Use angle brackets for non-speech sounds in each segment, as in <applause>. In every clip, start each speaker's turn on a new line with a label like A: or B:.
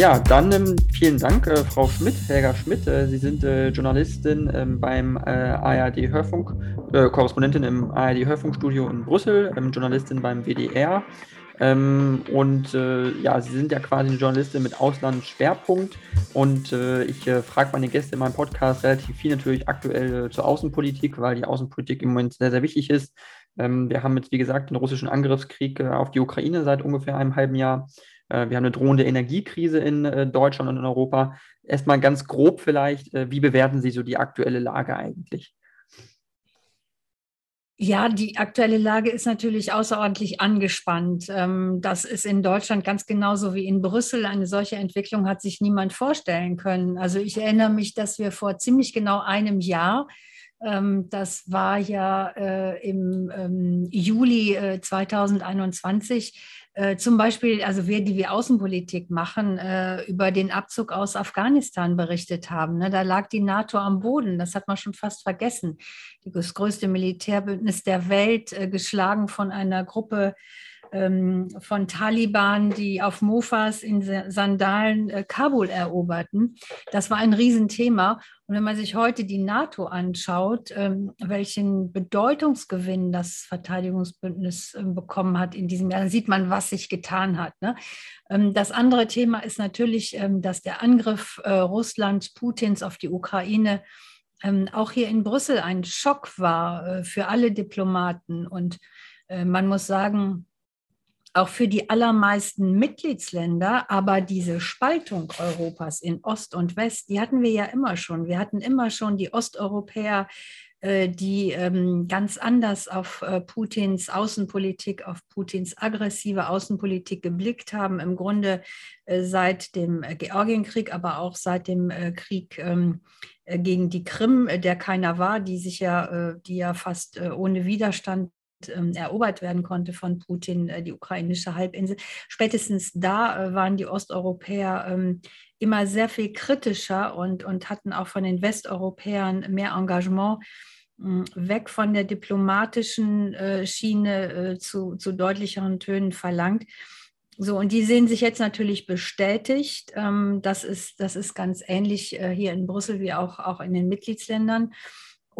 A: Ja, dann ähm, vielen Dank, äh, Frau Schmidt, Helga Schmidt. Äh, Sie sind äh, Journalistin ähm, beim äh, ARD Hörfunk, äh, Korrespondentin im ARD Hörfunkstudio in Brüssel, ähm, Journalistin beim WDR. Ähm, und äh, ja, Sie sind ja quasi eine Journalistin mit Auslandsschwerpunkt. Und ich frage meine Gäste in meinem Podcast relativ viel natürlich aktuell zur Außenpolitik, weil die Außenpolitik im Moment sehr, sehr wichtig ist. Ähm, wir haben jetzt, wie gesagt, den russischen Angriffskrieg auf die Ukraine seit ungefähr einem halben Jahr. Äh, wir haben eine drohende Energiekrise in äh, Deutschland und in Europa. Erstmal ganz grob vielleicht, äh, wie bewerten Sie so die aktuelle Lage eigentlich?
B: Ja, die aktuelle Lage ist natürlich außerordentlich angespannt. Ähm, das ist in Deutschland ganz genauso wie in Brüssel. Eine solche Entwicklung hat sich niemand vorstellen können. Also ich erinnere mich, dass wir vor ziemlich genau einem Jahr ähm, das war ja im ähm, Juli 2021 äh, zum Beispiel, also wir, die wir Außenpolitik machen, äh, über den Abzug aus Afghanistan berichtet haben. Ne? Da lag die NATO am Boden, das hat man schon fast vergessen. Das größte Militärbündnis der Welt, äh, geschlagen von einer Gruppe ähm, von Taliban, die auf Mofas in Sandalen äh, Kabul eroberten. Das war ein Riesenthema. Und wenn man sich heute die NATO anschaut, ähm, welchen Bedeutungsgewinn das Verteidigungsbündnis äh, bekommen hat in diesem Jahr, dann sieht man, was sich getan hat. Ne? Ähm, das andere Thema ist natürlich, ähm, dass der Angriff äh, Russlands, Putins auf die Ukraine ähm, auch hier in Brüssel ein Schock war äh, für alle Diplomaten. Und äh, man muss sagen, auch für die allermeisten Mitgliedsländer, aber diese Spaltung Europas in Ost und West, die hatten wir ja immer schon. Wir hatten immer schon die Osteuropäer, äh, die ähm, ganz anders auf äh, Putins Außenpolitik, auf Putins aggressive Außenpolitik geblickt haben, im Grunde äh, seit dem Georgienkrieg, aber auch seit dem Krieg ähm, gegen die Krim, der keiner war, die sich ja, die ja fast ohne Widerstand ähm, erobert werden konnte von Putin, äh, die ukrainische Halbinsel. Spätestens da äh, waren die Osteuropäer ähm, immer sehr viel kritischer und, und hatten auch von den Westeuropäern mehr Engagement hm, weg von der diplomatischen äh, Schiene zu, zu deutlicheren Tönen verlangt. So, und die sehen sich jetzt natürlich bestätigt. Ähm, das, ist, das ist ganz ähnlich hier in Brüssel wie auch, auch in den Mitgliedsländern.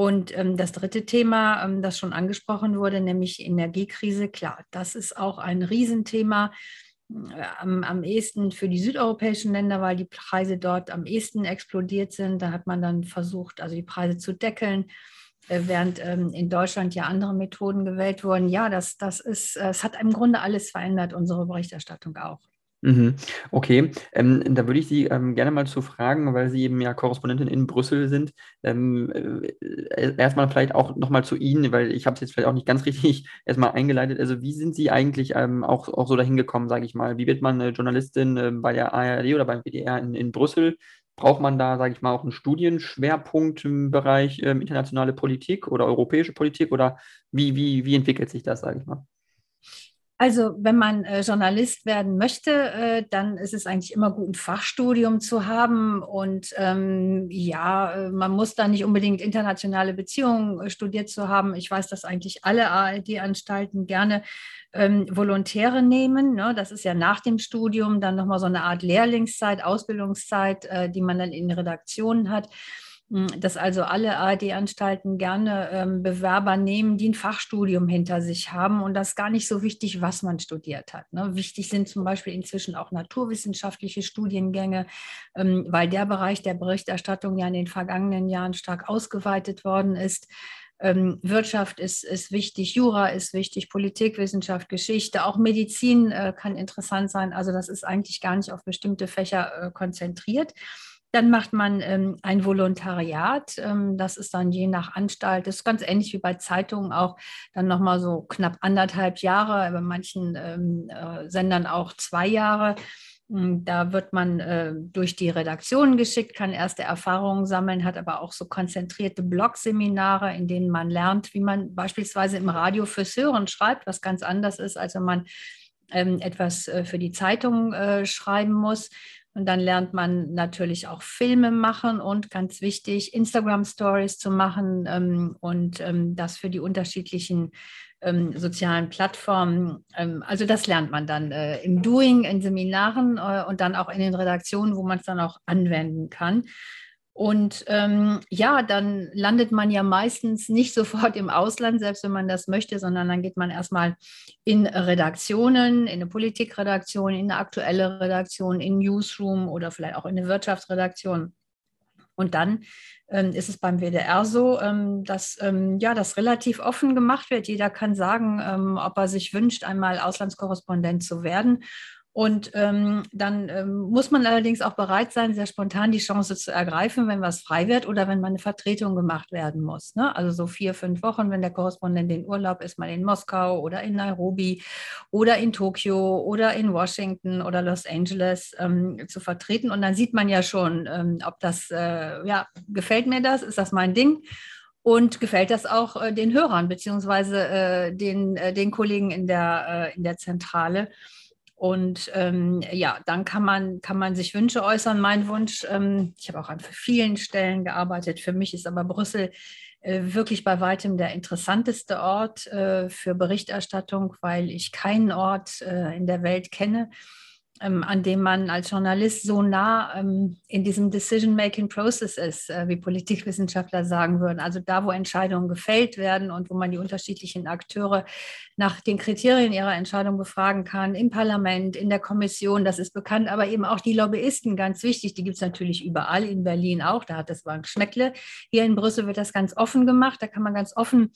B: Und ähm, das dritte Thema, ähm, das schon angesprochen wurde, nämlich Energiekrise, klar, das ist auch ein Riesenthema. Äh, am, am ehesten für die südeuropäischen Länder, weil die Preise dort am ehesten explodiert sind. Da hat man dann versucht, also die Preise zu deckeln, äh, während ähm, in Deutschland ja andere Methoden gewählt wurden. Ja, das, das ist, äh, es hat im Grunde alles verändert, unsere Berichterstattung auch.
A: Mhm. Okay, ähm, da würde ich Sie ähm, gerne mal zu fragen, weil Sie eben ja Korrespondentin in Brüssel sind. Ähm, äh, erstmal vielleicht auch nochmal zu Ihnen, weil ich habe es jetzt vielleicht auch nicht ganz <laughs> richtig erstmal eingeleitet. Also wie sind Sie eigentlich ähm, auch, auch so dahin gekommen, sage ich mal? Wie wird man eine Journalistin äh, bei der ARD oder beim WDR in, in Brüssel? Braucht man da, sage ich mal, auch einen Studienschwerpunkt im Bereich ähm, internationale Politik oder europäische Politik? Oder wie, wie, wie entwickelt sich das, sage ich mal?
B: Also wenn man äh, Journalist werden möchte, äh, dann ist es eigentlich immer gut, ein Fachstudium zu haben. Und ähm, ja, äh, man muss da nicht unbedingt internationale Beziehungen äh, studiert zu haben. Ich weiß, dass eigentlich alle ARD-Anstalten gerne ähm, Volontäre nehmen. Ne? Das ist ja nach dem Studium dann nochmal so eine Art Lehrlingszeit, Ausbildungszeit, äh, die man dann in Redaktionen hat. Hm, dass also alle ARD-Anstalten gerne ähm, Bewerber nehmen, die ein Fachstudium hinter sich haben und das gar nicht so wichtig, was man studiert hat. Ne? Wichtig sind zum Beispiel inzwischen auch naturwissenschaftliche Studiengänge, ähm, weil der Bereich der Berichterstattung ja in den vergangenen Jahren stark ausgeweitet worden ist. Ähm, Wirtschaft ist, ist wichtig, Jura ist wichtig, Politikwissenschaft, Geschichte, auch Medizin äh, kann interessant sein. Also das ist eigentlich gar nicht auf bestimmte Fächer äh, konzentriert. Dann macht man ähm, ein Volontariat. Ähm, das ist dann je nach Anstalt, das ist ganz ähnlich wie bei Zeitungen auch, dann nochmal so knapp anderthalb Jahre, bei manchen ähm, äh, Sendern auch zwei Jahre. Hm, da wird man äh, durch die Redaktion geschickt, kann erste Erfahrungen sammeln, hat aber auch so konzentrierte Blogseminare, in denen man lernt, wie man beispielsweise im Radio fürs Hören schreibt, was ganz anders ist, als wenn man ähm, etwas äh, für die Zeitung äh, schreiben muss. Und dann lernt man natürlich auch Filme machen und ganz wichtig, Instagram Stories zu machen ähm, und ähm, das für die unterschiedlichen ähm, sozialen Plattformen. Ähm, also das lernt man dann äh, im Doing, in Seminaren äh, und dann auch in den Redaktionen, wo man es dann auch anwenden kann. Und ähm, ja, dann landet man ja meistens nicht <laughs> sofort im Ausland, selbst wenn man das möchte, sondern dann geht man erstmal in Redaktionen, in eine Politikredaktion, in eine aktuelle Redaktion, in Newsroom oder vielleicht auch in eine Wirtschaftsredaktion. Und dann ähm, ist es beim WDR so, ähm, dass ähm, ja, das relativ offen gemacht wird. Jeder kann sagen, ähm, ob er sich wünscht, einmal Auslandskorrespondent zu werden. Und ähm, dann ähm, muss man allerdings auch bereit sein, sehr spontan die Chance zu ergreifen, wenn was frei wird oder wenn mal eine Vertretung gemacht werden muss. Ne? Also so vier, fünf Wochen, wenn der Korrespondent in Urlaub ist, mal in Moskau oder in Nairobi oder in Tokio oder in Washington oder Los Angeles ähm, zu vertreten. Und dann sieht man ja schon, ähm, ob das, äh, ja, gefällt mir das, ist das mein Ding? Und gefällt das auch äh, den Hörern beziehungsweise äh, den, äh, den Kollegen in der, äh, in der Zentrale? Und ähm, ja, dann kann man, kann man sich Wünsche äußern. Mein Wunsch, ähm, ich habe auch an vielen Stellen gearbeitet. Für mich ist aber Brüssel äh, wirklich bei weitem der interessanteste Ort äh, für Berichterstattung, weil ich keinen Ort äh, in der Welt kenne, ähm, an dem man als Journalist so nah ähm, in diesem Decision-Making-Process ist, äh, wie Politikwissenschaftler sagen würden. Also da, wo Entscheidungen gefällt werden und wo man die unterschiedlichen Akteure nach den Kriterien ihrer Entscheidung befragen kann, im Parlament, in der Kommission, das ist bekannt, aber eben auch die Lobbyisten, ganz wichtig, die gibt es natürlich überall, in Berlin auch, da hat das Bank Schmeckle. Hier in Brüssel wird das ganz offen gemacht, da kann man ganz offen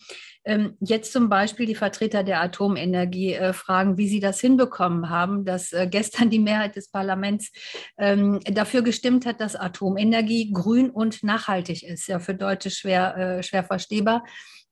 B: ähm, jetzt zum Beispiel die Vertreter der Atomenergie äh, fragen, wie sie das hinbekommen haben, dass äh, gestern die Mehrheit des Parlaments ähm, dafür gestimmt hat, dass Atomenergie grün und nachhaltig ist. Ja, für Deutsche schwer, äh, schwer verstehbar.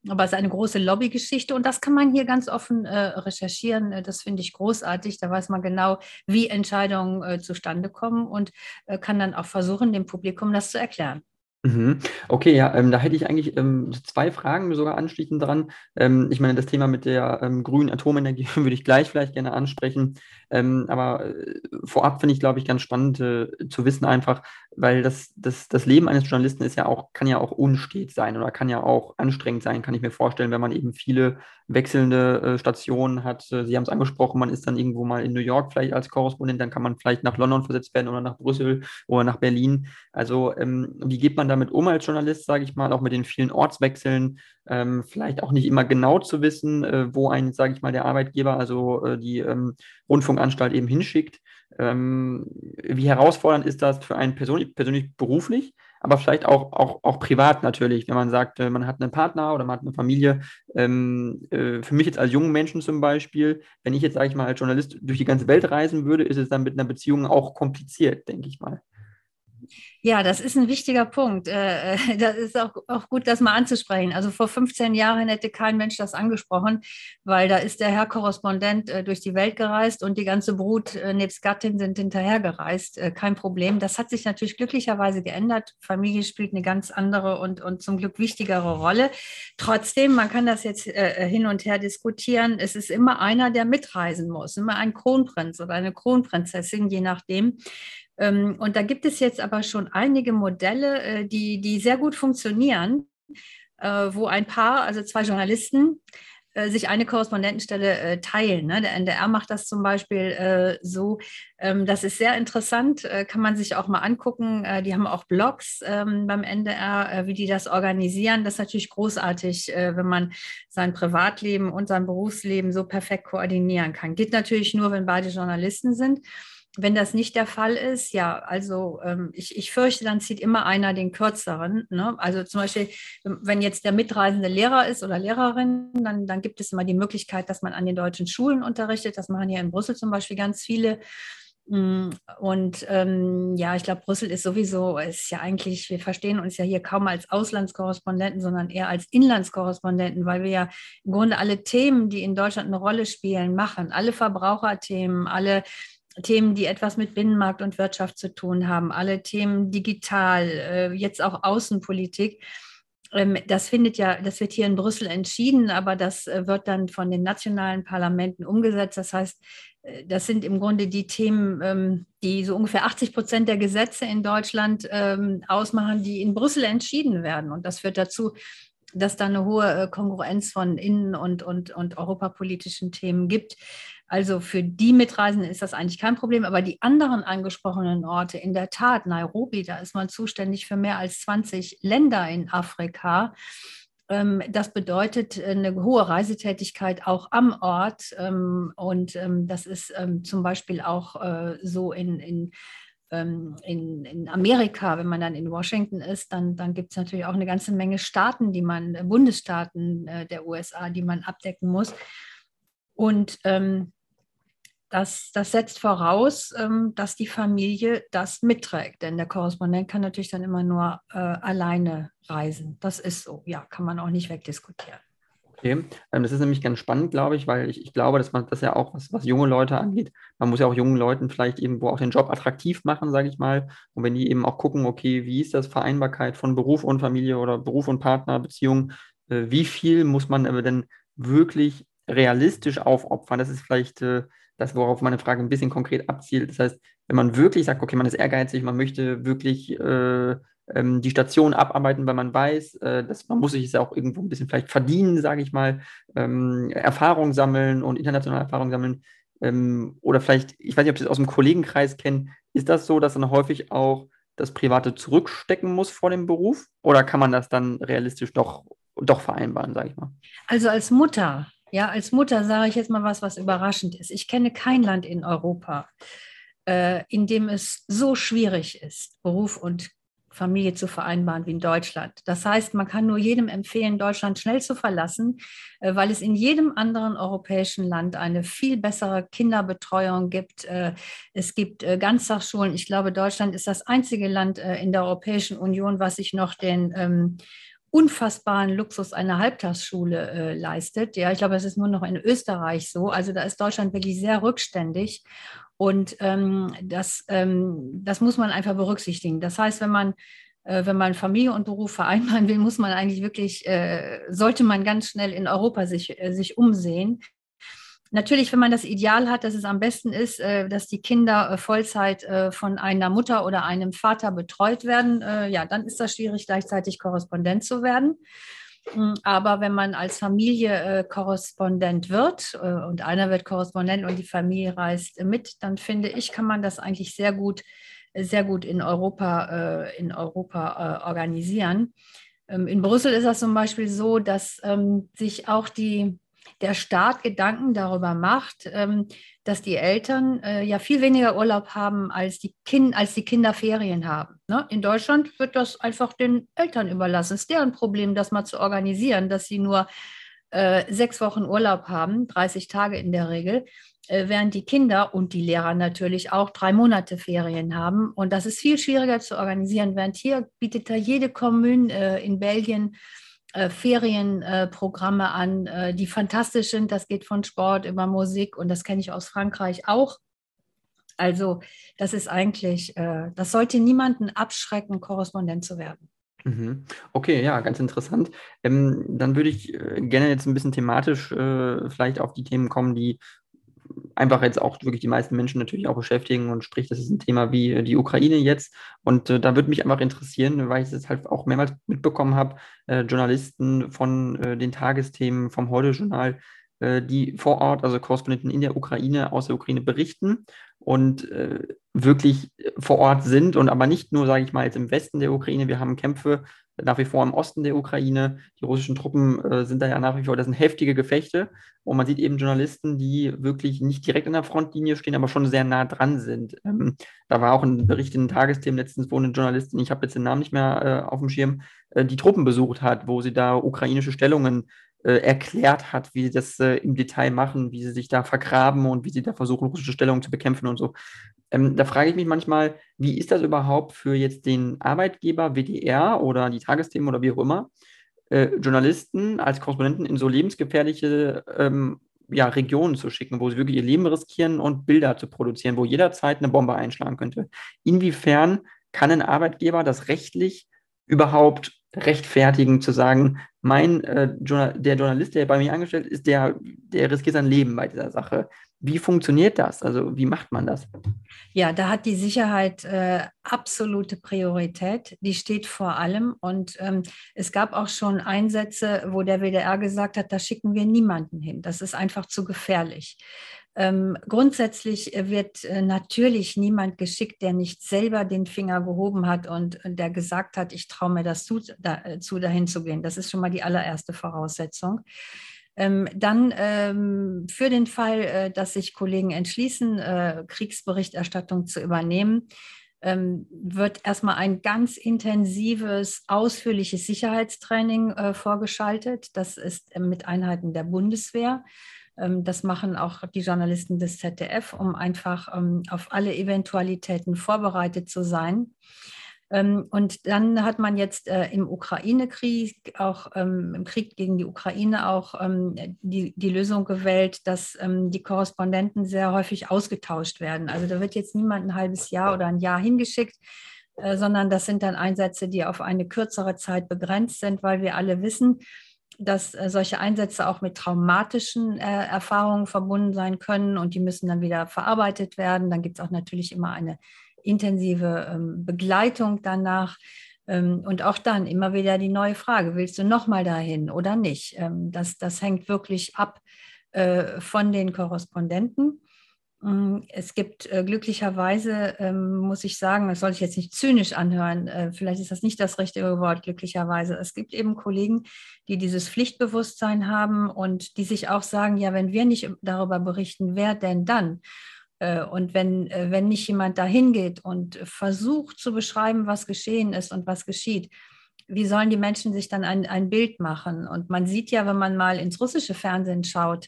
B: Aber es ist eine große Lobbygeschichte und das kann man hier ganz offen äh, recherchieren. Äh, das finde ich großartig. Da weiß man genau, wie Entscheidungen äh, zustande kommen und äh, kann dann auch versuchen, dem Publikum das zu erklären.
A: Mhm. Okay, ja, ähm, da hätte ich eigentlich ähm, zwei Fragen sogar anschließend dran. Ähm, ich meine, das Thema mit der ähm, grünen Atomenergie <laughs> würde ich gleich vielleicht gerne ansprechen. Ähm, aber äh, vorab finde ich, glaube ich, ganz spannend äh, zu wissen einfach, weil das, das, das Leben eines Journalisten ist ja auch, kann ja auch unstet sein oder kann ja auch anstrengend sein, kann ich mir vorstellen, wenn man eben viele wechselnde äh, Stationen hat. Äh, Sie haben es angesprochen, man ist dann irgendwo mal in New York vielleicht als Korrespondent, dann kann man vielleicht nach London versetzt werden oder nach Brüssel oder nach Berlin. Also ähm, wie geht man damit um als Journalist, sage ich mal, auch mit den vielen Ortswechseln? Ähm, vielleicht auch nicht immer genau zu wissen, äh, wo ein, sage ich mal, der Arbeitgeber, also äh, die ähm, Rundfunkanstalt eben hinschickt. Ähm, wie herausfordernd ist das für einen persönlich, persönlich beruflich, aber vielleicht auch, auch, auch privat natürlich, wenn man sagt, äh, man hat einen Partner oder man hat eine Familie. Ähm, äh, für mich jetzt als jungen Menschen zum Beispiel, wenn ich jetzt, sage ich mal, als Journalist durch die ganze Welt reisen würde, ist es dann mit einer Beziehung auch kompliziert, denke ich mal.
B: Ja, das ist ein wichtiger Punkt. Äh, äh, das ist auch, auch gut, das mal anzusprechen. Also vor 15 Jahren hätte kein Mensch das angesprochen, weil da ist der Herr Korrespondent äh, durch die Welt gereist und die ganze Brut nebst Gattin sind hinterhergereist. Kein Problem. Das hat sich natürlich glücklicherweise geändert. Familie spielt eine ganz andere und, und zum Glück wichtigere Rolle. Trotzdem, man kann das jetzt hin und her diskutieren. Es ist immer einer, der mitreisen muss, immer ein Kronprinz oder eine Kronprinzessin, je nachdem. Ähm, und da gibt es jetzt aber schon einige Modelle, äh, die, die sehr gut funktionieren, äh, wo ein Paar, also zwei Journalisten, äh, sich eine Korrespondentenstelle teilen. Ne? Der NDR macht das zum Beispiel so. Ähm, das ist sehr interessant, kann man sich auch mal angucken. die haben auch Blogs ähm, beim NDR, wie die das organisieren. Das ist natürlich großartig, wenn man sein Privatleben und sein Berufsleben so perfekt koordinieren kann. Geht natürlich nur, wenn beide Journalisten sind. Wenn das nicht der Fall ist, ja, also ähm, ich, ich fürchte, dann zieht immer einer den kürzeren. Ne? Also zum Beispiel, wenn jetzt der mitreisende Lehrer ist oder Lehrerin, dann, dann gibt es immer die Möglichkeit, dass man an den deutschen Schulen unterrichtet. Das machen hier in Brüssel zum Beispiel ganz viele. Mm, und ähm, ja, ich glaube, Brüssel ist sowieso, ist ja eigentlich, wir verstehen uns ja hier kaum als Auslandskorrespondenten, sondern eher als Inlandskorrespondenten, weil wir ja im Grunde alle Themen, die in Deutschland eine Rolle spielen, machen. Alle Verbraucherthemen, alle Themen, die etwas mit Binnenmarkt und Wirtschaft zu tun haben, alle Themen digital, äh, jetzt auch Außenpolitik. Ähm, das findet ja, das wird hier in Brüssel entschieden, aber das äh, wird dann von den nationalen Parlamenten umgesetzt. Das heißt, äh, das sind im Grunde die Themen, ähm, die so ungefähr 80 Prozent der Gesetze in Deutschland ähm, ausmachen, die in Brüssel entschieden werden. Und das führt dazu, dass da eine hohe Kongruenz von innen- und, und, und europapolitischen Themen gibt. Also für die Mitreisenden ist das eigentlich kein Problem, aber die anderen angesprochenen Orte, in der Tat, Nairobi, da ist man zuständig für mehr als 20 Länder in Afrika. Ähm, das bedeutet äh, eine hohe Reisetätigkeit auch am Ort. Ähm, und ähm, das ist zum Beispiel auch äh, so in, in in, in, Amerika, wenn man dann in Washington ist, dann, dann gibt es natürlich auch eine ganze Menge Staaten, die man, äh, Bundesstaaten der USA, die man abdecken muss. Und ähm, das, das setzt voraus, ähm, dass die Familie das mitträgt. Denn der Korrespondent kann natürlich dann immer nur äh, alleine reisen. Das ist so, ja, kann man auch nicht wegdiskutieren.
A: Okay, ähm, das ist nämlich ganz spannend, glaube ich, weil ich, ich glaube, dass man das ja auch, was, was junge Leute angeht, man muss ja auch jungen Leuten vielleicht irgendwo auch den Job attraktiv machen, sage ich mal. Und wenn die eben auch gucken, okay, wie ist das Vereinbarkeit von Beruf und Familie oder Beruf und Partnerbeziehung, äh, wie viel muss man aber denn wirklich realistisch aufopfern? Das ist vielleicht äh, das, worauf meine Frage ein bisschen konkret abzielt. Das heißt, wenn man wirklich sagt, okay, man ist ehrgeizig, man möchte wirklich äh, ähm, die Station abarbeiten, weil man weiß, äh, dass man muss sich es ja auch irgendwo ein bisschen vielleicht verdienen, sage ich mal, ähm, Erfahrung sammeln und internationale Erfahrung sammeln. Ähm, oder vielleicht, ich weiß nicht, ob Sie das aus dem Kollegenkreis kennen, ist das so, dass dann häufig auch das Private zurückstecken muss vor dem Beruf? Oder kann man das dann realistisch doch, doch vereinbaren, sage ich mal?
B: Also als Mutter ja, als Mutter sage ich jetzt mal was, was überraschend ist. Ich kenne kein Land in Europa, äh, in dem es so schwierig ist, Beruf und Familie zu vereinbaren wie in Deutschland. Das heißt, man kann nur jedem empfehlen, Deutschland schnell zu verlassen, äh, weil es in jedem anderen europäischen Land eine viel bessere Kinderbetreuung gibt. Äh, es gibt äh, Ganztagsschulen. Ich glaube, Deutschland ist das einzige Land in der Europäischen Union, was sich noch den ähm, unfassbaren Luxus einer Halbtagsschule äh, leistet. Ja, ich glaube, es ist nur noch in Österreich so. Also da ist Deutschland wirklich sehr rückständig. Und ähm, das, ähm, das muss man einfach berücksichtigen. Das heißt, wenn man, äh, wenn man Familie und Beruf vereinbaren will, muss man eigentlich wirklich, äh, sollte man ganz schnell in Europa sich, äh, sich umsehen. Natürlich, wenn man das Ideal hat, dass es am besten ist, äh, dass die Kinder äh, Vollzeit äh, von einer Mutter oder einem Vater betreut werden, ja, dann ist das schwierig, gleichzeitig Korrespondent zu werden. Mm, aber wenn man als Familie Korrespondent wird und einer wird Korrespondent und die Familie reist mit, dann finde ich, kann man das eigentlich sehr gut, sehr gut in Europa, in Europa organisieren. Ähm, in Brüssel ist das zum Beispiel so, dass ähm, sich auch die der Staat Gedanken darüber macht, ähm, dass die Eltern äh, ja viel weniger Urlaub haben, als die, kind, als die Kinder Ferien haben. Ne? In Deutschland wird das einfach den Eltern überlassen. Es ist deren Problem, das mal zu organisieren, dass sie nur äh, sechs Wochen Urlaub haben, 30 Tage in der Regel, äh, während die Kinder und die Lehrer natürlich auch drei Monate Ferien haben. Und das ist viel schwieriger zu organisieren, während hier bietet da jede Kommune in Belgien äh, Ferienprogramme äh, an, äh, die fantastisch sind. Das geht von Sport über Musik und das kenne ich aus Frankreich auch. Also das ist eigentlich, äh, das sollte niemanden abschrecken, Korrespondent zu werden.
A: Mhm. Okay, ja, ganz interessant. Ähm, dann würde ich gerne jetzt ein bisschen thematisch äh, vielleicht auf die Themen kommen, die einfach jetzt auch wirklich die meisten Menschen natürlich auch beschäftigen und sprich, das ist ein Thema wie äh, die Ukraine jetzt. Und äh, da würde mich einfach interessieren, weil ich es halt auch mehrmals mitbekommen habe, äh, Journalisten von äh, den Tagesthemen vom Heute-Journal, äh, die vor Ort, also Korrespondenten in der Ukraine, aus der Ukraine berichten und äh, wirklich vor Ort sind und aber nicht nur, sage ich mal, jetzt im Westen der Ukraine. Wir haben Kämpfe nach wie vor im Osten der Ukraine. Die russischen Truppen äh, sind da ja nach wie vor, das sind heftige Gefechte. Und man sieht eben Journalisten, die wirklich nicht direkt an der Frontlinie stehen, aber schon sehr nah dran sind. Ähm, da war auch ein Bericht in den Tagesthemen letztens, wo eine Journalistin, ich habe jetzt den Namen nicht mehr äh, auf dem Schirm, äh, die Truppen besucht hat, wo sie da ukrainische Stellungen erklärt hat, wie sie das äh, im Detail machen, wie sie sich da vergraben und wie sie da versuchen, russische Stellungen zu bekämpfen und so. Ähm, da frage ich mich manchmal, wie ist das überhaupt für jetzt den Arbeitgeber WDR oder die Tagesthemen oder wie auch immer, äh, Journalisten als Korrespondenten in so lebensgefährliche ähm, ja, Regionen zu schicken, wo sie wirklich ihr Leben riskieren und Bilder zu produzieren, wo jederzeit eine Bombe einschlagen könnte. Inwiefern kann ein Arbeitgeber das rechtlich überhaupt rechtfertigen, zu sagen, mein äh, der Journalist, der bei mir angestellt ist, der, der riskiert sein Leben bei dieser Sache. Wie funktioniert das? Also wie macht man das?
B: Ja, da hat die Sicherheit äh, absolute Priorität. Die steht vor allem. Und ähm, es gab auch schon Einsätze, wo der WDR gesagt hat, da schicken wir niemanden hin. Das ist einfach zu gefährlich. Ähm, grundsätzlich wird äh, natürlich niemand geschickt, der nicht selber den Finger gehoben hat und, und der gesagt hat, ich traue mir das zu, da, äh, zu, dahin zu gehen. Das ist schon mal die allererste Voraussetzung. Ähm, dann ähm, für den Fall, äh, dass sich Kollegen entschließen, äh, Kriegsberichterstattung zu übernehmen, ähm, wird erstmal ein ganz intensives, ausführliches Sicherheitstraining äh, vorgeschaltet. Das ist äh, mit Einheiten der Bundeswehr. Ähm, das machen auch die Journalisten des ZDF, um einfach ähm, auf alle Eventualitäten vorbereitet zu sein. Ähm, und dann hat man jetzt äh, im Ukraine-Krieg, auch im Krieg gegen die Ukraine, auch die, die Lösung gewählt, dass die Korrespondenten sehr häufig ausgetauscht werden. Also da wird jetzt niemand ein halbes Jahr oder ein Jahr hingeschickt, äh, sondern das sind dann Einsätze, die auf eine kürzere Zeit begrenzt sind, weil wir alle wissen, dass äh, solche Einsätze auch mit traumatischen äh, Erfahrungen verbunden sein können und die müssen dann wieder verarbeitet werden. Dann gibt es auch natürlich immer eine intensive ähm, Begleitung danach. Ähm, und auch dann immer wieder die neue Frage, willst du nochmal dahin oder nicht? Ähm, das, das hängt wirklich ab äh, von den Korrespondenten. Mm, es gibt äh, glücklicherweise, ähm, muss ich sagen, das soll ich jetzt nicht zynisch anhören, äh, vielleicht ist das nicht das richtige Wort, glücklicherweise. Es gibt eben Kollegen, die dieses Pflichtbewusstsein haben und die sich auch sagen, ja, wenn wir nicht darüber berichten, wer denn dann? Äh, und wenn, wenn nicht jemand dahin geht und versucht zu beschreiben, was geschehen ist und was geschieht, wie sollen die Menschen sich dann ein, ein Bild machen? Und man sieht ja, wenn man mal ins russische Fernsehen schaut,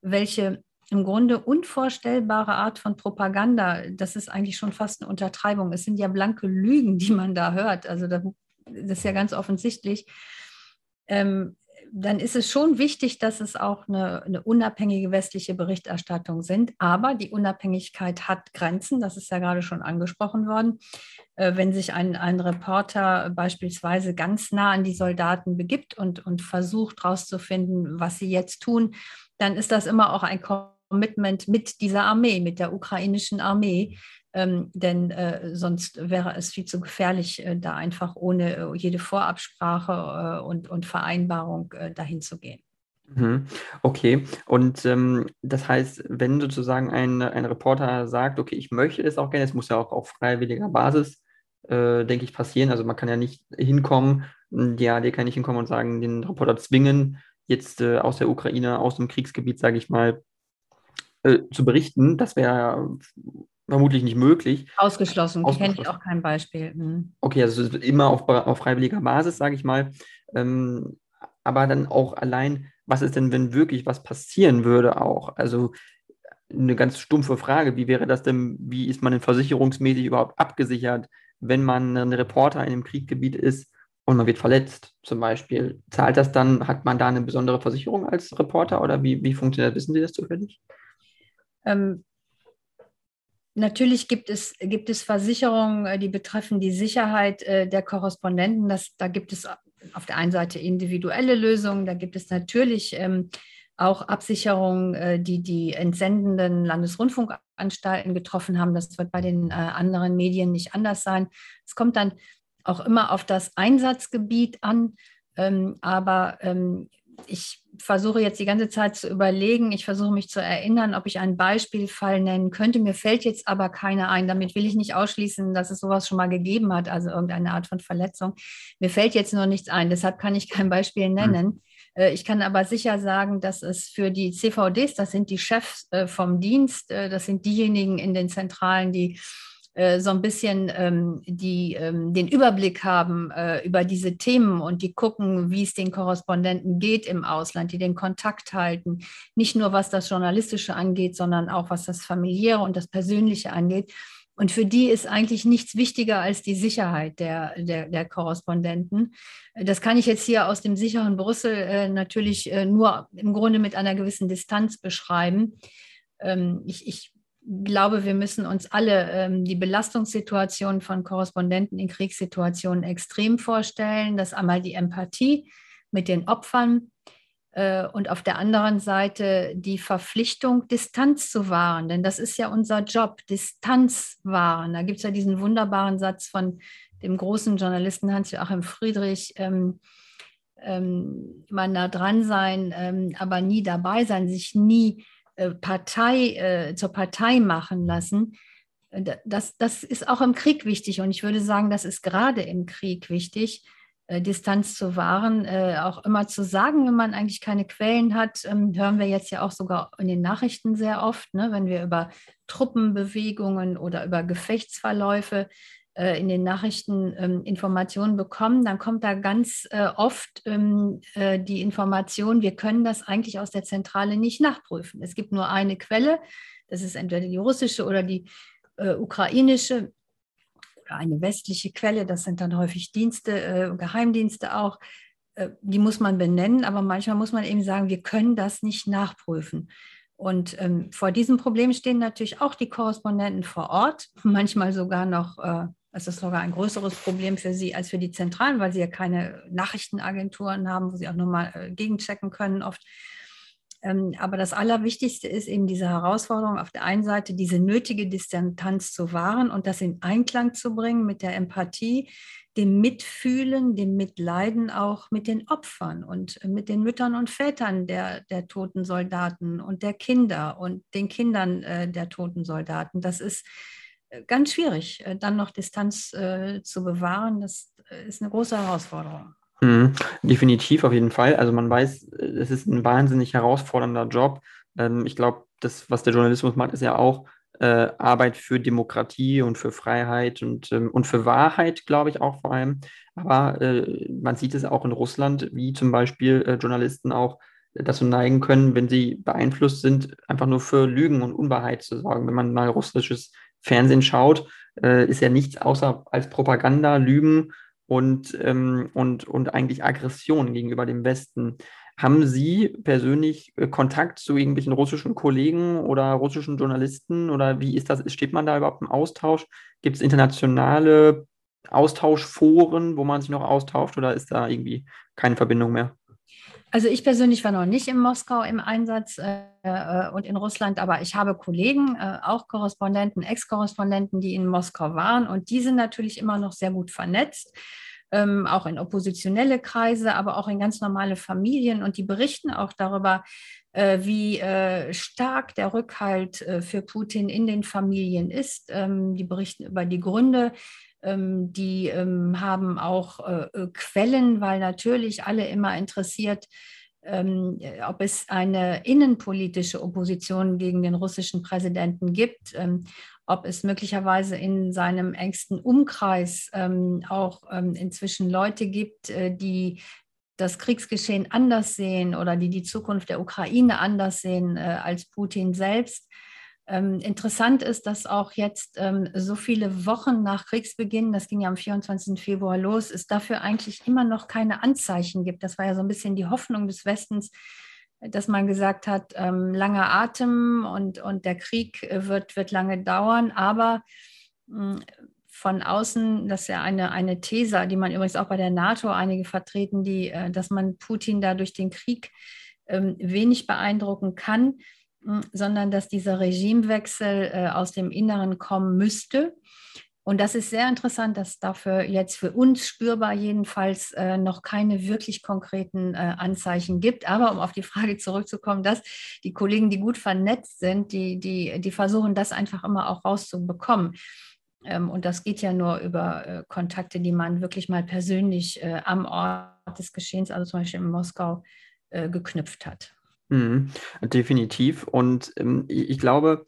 B: welche im Grunde unvorstellbare Art von Propaganda, das ist eigentlich schon fast eine Untertreibung. Es sind ja blanke Lügen, die man da hört. Also das, ist ja ganz offensichtlich. Ähm, dann ist es schon wichtig, dass es auch eine, eine, unabhängige westliche Berichterstattung sind. Aber die Unabhängigkeit hat Grenzen, das ist ja gerade schon angesprochen worden. Äh, wenn sich ein, ein Reporter beispielsweise ganz nah an die Soldaten begibt und, und versucht herauszufinden, was sie jetzt tun, dann ist das immer auch ein Commitment mit dieser Armee, mit der ukrainischen Armee, ähm, denn äh, sonst wäre es viel zu gefährlich, äh, da einfach ohne äh, jede Vorabsprache äh, und, und Vereinbarung äh, dahin zu gehen.
A: Mhm. Okay, und ähm, das heißt, wenn sozusagen ein, ein Reporter sagt, okay, ich möchte es auch gerne, es muss ja auch auf freiwilliger Basis, äh, denke ich, passieren. Also man kann ja nicht hinkommen, ja, der kann nicht hinkommen und sagen, den Reporter zwingen, jetzt aus der Ukraine, aus dem Kriegsgebiet, sage ich mal, zu berichten. Das wäre vermutlich nicht möglich.
B: Ausgeschlossen, Ausgeschlossen. kenne ich auch kein Beispiel. Mhm.
A: Okay, also immer auf, auf freiwilliger Basis, sage ich mal. Ähm, aber dann auch allein, was ist denn, wenn wirklich was passieren würde auch? Also eine ganz stumpfe Frage, wie wäre das denn, wie ist man denn versicherungsmäßig überhaupt abgesichert, wenn man ein Reporter in einem Kriegsgebiet ist und man wird verletzt zum Beispiel? Zahlt das dann, hat man da eine besondere Versicherung als Reporter oder wie, wie funktioniert das? Wissen Sie das zufällig?
B: Ähm, Natürlich gibt es, gibt es Versicherungen, äh, die betreffen die Sicherheit äh, der Korrespondenten. Das, da gibt es auf der einen Seite individuelle Lösungen, da gibt es natürlich ähm, auch Absicherungen, äh, die die entsendenden Landesrundfunkanstalten getroffen haben. Das wird bei den äh, anderen Medien nicht anders sein. Es kommt dann auch immer auf das Einsatzgebiet an. Ähm, aber ähm, ich versuche jetzt die ganze Zeit zu überlegen, ich versuche mich zu erinnern, ob ich einen Beispielfall nennen könnte. Mir fällt jetzt aber keiner ein. Damit will ich nicht ausschließen, dass es sowas schon mal gegeben hat, also irgendeine Art von Verletzung. Mir fällt jetzt nur nichts ein, deshalb kann ich kein Beispiel hm. nennen. Äh, ich kann aber sicher sagen, dass es für die CVDs, das sind die Chefs äh, vom Dienst, äh, das sind diejenigen in den Zentralen, die äh, so ein bisschen ähm, die, ähm, den Überblick haben äh, über diese Themen und die gucken, wie es den Korrespondenten geht im Ausland, die den Kontakt halten, nicht nur was das Journalistische angeht, sondern auch was das familiäre und das Persönliche angeht. Und für die ist eigentlich nichts wichtiger als die Sicherheit der, der, der Korrespondenten. Das kann ich jetzt hier aus dem sicheren Brüssel äh, natürlich äh, nur im Grunde mit einer gewissen Distanz beschreiben. Ähm, ich, ich glaube, wir müssen uns alle ähm, die Belastungssituation von Korrespondenten in Kriegssituationen extrem vorstellen. Das einmal die Empathie mit den Opfern, äh, und auf der anderen Seite die Verpflichtung, Distanz zu wahren. Denn das ist ja unser Job, Distanz wahren. Da gibt es ja diesen wunderbaren Satz von dem großen Journalisten Hans-Joachim Friedrich. Ähm, ähm, immer nah dran sein, ähm, aber nie dabei sein, sich nie äh, Partei äh, zur Partei machen lassen. Äh, das, das ist auch im Krieg wichtig und ich würde sagen, das ist gerade im Krieg wichtig, äh, Distanz zu wahren, äh, auch immer zu sagen, wenn man eigentlich keine Quellen hat, ähm, hören wir jetzt ja auch sogar in den Nachrichten sehr oft, ne, wenn wir über Truppenbewegungen oder über Gefechtsverläufe äh, in den Nachrichten ähm, Informationen bekommen, dann kommt da ganz äh, oft ähm, äh, die Information, wir können das eigentlich aus der Zentrale nicht nachprüfen. Es gibt nur eine Quelle, das ist entweder die russische oder die äh, ukrainische oder eine westliche Quelle, das sind dann häufig Dienste, äh, Geheimdienste auch, äh, die muss man benennen, aber manchmal muss man eben sagen, wir können das nicht nachprüfen. Und ähm, vor diesem Problem stehen natürlich auch die Korrespondenten vor Ort, <laughs> manchmal sogar noch, äh, es ist sogar ein größeres Problem für sie als für die Zentralen, weil sie ja keine Nachrichtenagenturen haben, wo sie auch nochmal äh, gegenchecken können oft. Ähm, aber das Allerwichtigste ist eben diese Herausforderung, auf der einen Seite diese nötige Distanz zu wahren und das in Einklang zu bringen mit der Empathie, dem Mitfühlen, dem Mitleiden auch mit den Opfern und mit den Müttern und Vätern der, der toten Soldaten und der Kinder und den Kindern äh, der toten Soldaten. Das ist äh, ganz schwierig, äh, dann noch Distanz äh, zu bewahren. Das äh, ist eine große Herausforderung.
A: Mhm, definitiv, auf jeden Fall. Also man weiß, es ist ein wahnsinnig herausfordernder Job. Ähm, ich glaube, das, was der Journalismus macht, ist ja auch äh, Arbeit für Demokratie und für Freiheit und, ähm, und für Wahrheit, glaube ich auch vor allem. Aber äh, man sieht es auch in Russland, wie zum Beispiel äh, Journalisten auch dazu neigen können, wenn sie beeinflusst sind, einfach nur für Lügen und Unwahrheit zu sorgen. Wenn man mal russisches Fernsehen schaut, äh, ist ja nichts außer als Propaganda, Lügen und, ähm, und, und eigentlich Aggression gegenüber dem Westen. Haben Sie persönlich äh, Kontakt zu irgendwelchen russischen Kollegen oder russischen Journalisten oder wie ist das? Steht man da überhaupt im Austausch? Gibt es internationale Austauschforen, wo man sich noch austauscht oder ist da irgendwie keine Verbindung mehr?
B: Also ich persönlich war noch nicht in Moskau im Einsatz äh, äh und in Russland, aber ich habe Kollegen, äh, auch Korrespondenten, Ex-Korrespondenten, die in Moskau waren und die sind natürlich immer noch sehr gut vernetzt. Ähm, auch in oppositionelle Kreise, aber auch in ganz normale Familien. Und die berichten auch darüber, äh, wie äh, stark der Rückhalt äh, für Putin in den Familien ist. Ähm, die berichten über die Gründe, die ähm, haben auch äh, äh, Quellen, weil natürlich alle immer interessiert, ähm, ob es eine innenpolitische Opposition gegen den russischen Präsidenten gibt, ähm, ob es möglicherweise in seinem engsten Umkreis ähm, auch ähm, inzwischen Leute gibt, äh, die das Kriegsgeschehen anders sehen oder die die Zukunft der Ukraine anders sehen äh, als Putin selbst. Ähm, interessant ist, dass auch jetzt ähm, so viele Wochen nach Kriegsbeginn, das ging ja am 24. Februar los, es dafür eigentlich immer noch keine Anzeichen gibt. Das war ja so ein bisschen die Hoffnung des Westens, dass man gesagt hat, ähm, langer Atem und, und der Krieg äh, wird, wird lange dauern, aber mh, hm, von außen, das ist ja eine, eine These, die man übrigens auch bei der NATO einige vertreten, die, äh, dass man Putin da durch den Krieg ähm, wenig beeindrucken kann sondern dass dieser Regimewechsel äh, aus dem Inneren kommen müsste. Und das ist sehr interessant, dass dafür jetzt für uns spürbar jedenfalls äh, noch keine wirklich konkreten äh, Anzeichen gibt. Aber um auf die Frage zurückzukommen, dass die Kollegen, die gut vernetzt sind, die, die, die versuchen, das einfach immer auch rauszubekommen. Ähm, und das geht ja nur über äh, Kontakte, die man wirklich mal persönlich äh, am Ort des Geschehens, also zum Beispiel in Moskau, äh, geknüpft hat.
A: Mhm, definitiv. Und ähm, ich, glaube,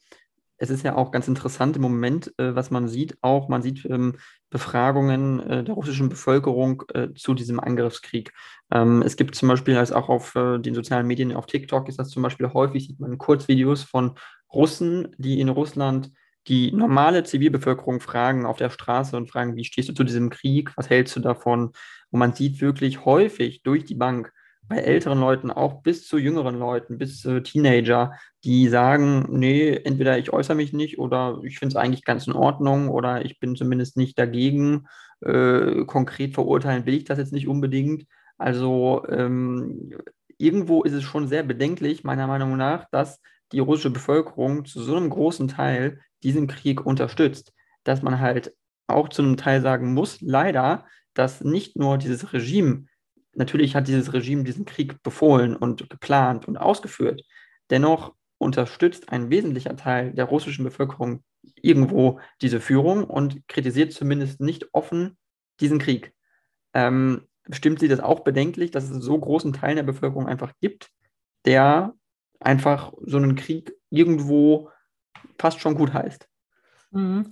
A: es ist ja auch ganz interessant im Moment, äh, was man sieht. Auch man sieht ähm, Befragungen äh, der russischen Bevölkerung äh, zu diesem Angriffskrieg. Ähm, es gibt zum Beispiel also auch auf äh, den sozialen Medien, auf TikTok ist das zum Beispiel häufig, sieht man Kurzvideos von Russen, die in Russland die normale Zivilbevölkerung fragen auf der Straße und fragen, wie stehst du zu diesem Krieg, was hältst du davon? Und man sieht wirklich häufig durch die Bank, bei älteren Leuten, auch bis zu jüngeren Leuten, bis zu Teenager, die sagen, nee, entweder ich äußere mich nicht oder ich finde es eigentlich ganz in Ordnung oder ich bin zumindest nicht dagegen. Äh, konkret verurteilen will ich das jetzt nicht unbedingt. Also ähm, irgendwo ist es schon sehr bedenklich, meiner Meinung nach, dass die russische Bevölkerung zu so einem großen Teil diesen Krieg unterstützt. Dass man halt auch zu einem Teil sagen muss, leider, dass nicht nur dieses Regime, natürlich hat dieses Regime diesen Krieg befohlen und geplant und ausgeführt, dennoch unterstützt ein wesentlicher Teil der russischen Bevölkerung irgendwo diese Führung und kritisiert zumindest nicht offen diesen Krieg. Ähm, stimmt Sie das auch bedenklich, dass es so großen Teil der Bevölkerung einfach gibt, der einfach so einen Krieg irgendwo fast schon gut heißt?
B: Mhm.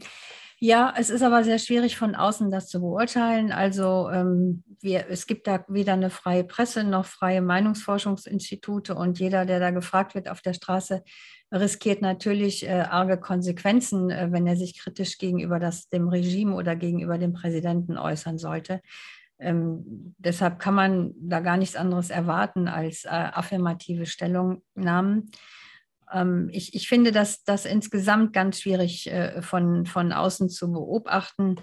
B: Ja, es ist aber sehr schwierig von außen das zu beurteilen. Also ähm, wir, es gibt da weder eine freie Presse noch freie Meinungsforschungsinstitute und jeder, der da gefragt wird auf der Straße, riskiert natürlich äh, arge Konsequenzen, äh, wenn er sich kritisch gegenüber das, dem Regime oder gegenüber dem Präsidenten äußern sollte. Ähm, deshalb kann man da gar nichts anderes erwarten als äh, affirmative Stellungnahmen. Ähm, ich, ich finde das, das insgesamt ganz schwierig äh, von, von außen zu beobachten.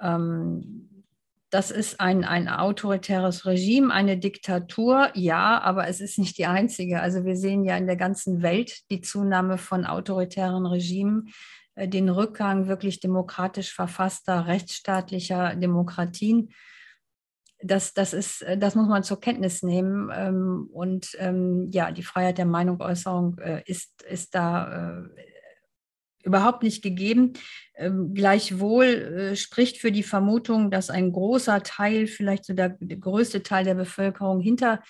B: Ähm, das ist ein, ein autoritäres Regime, eine Diktatur, ja, aber es ist nicht die einzige. Also wir sehen ja in der ganzen Welt die Zunahme von autoritären Regimen, äh, den Rückgang wirklich demokratisch verfasster, rechtsstaatlicher Demokratien das, das, ist, äh, das muss man zur Kenntnis nehmen. Ähm, und ähm, ja, die Freiheit der Meinungsäußerung äh, ist, ist da äh, überhaupt nicht gegeben. Ähm, gleichwohl spricht für die Vermutung, dass ein großer Teil, vielleicht so der, der größte Teil der Bevölkerung hinter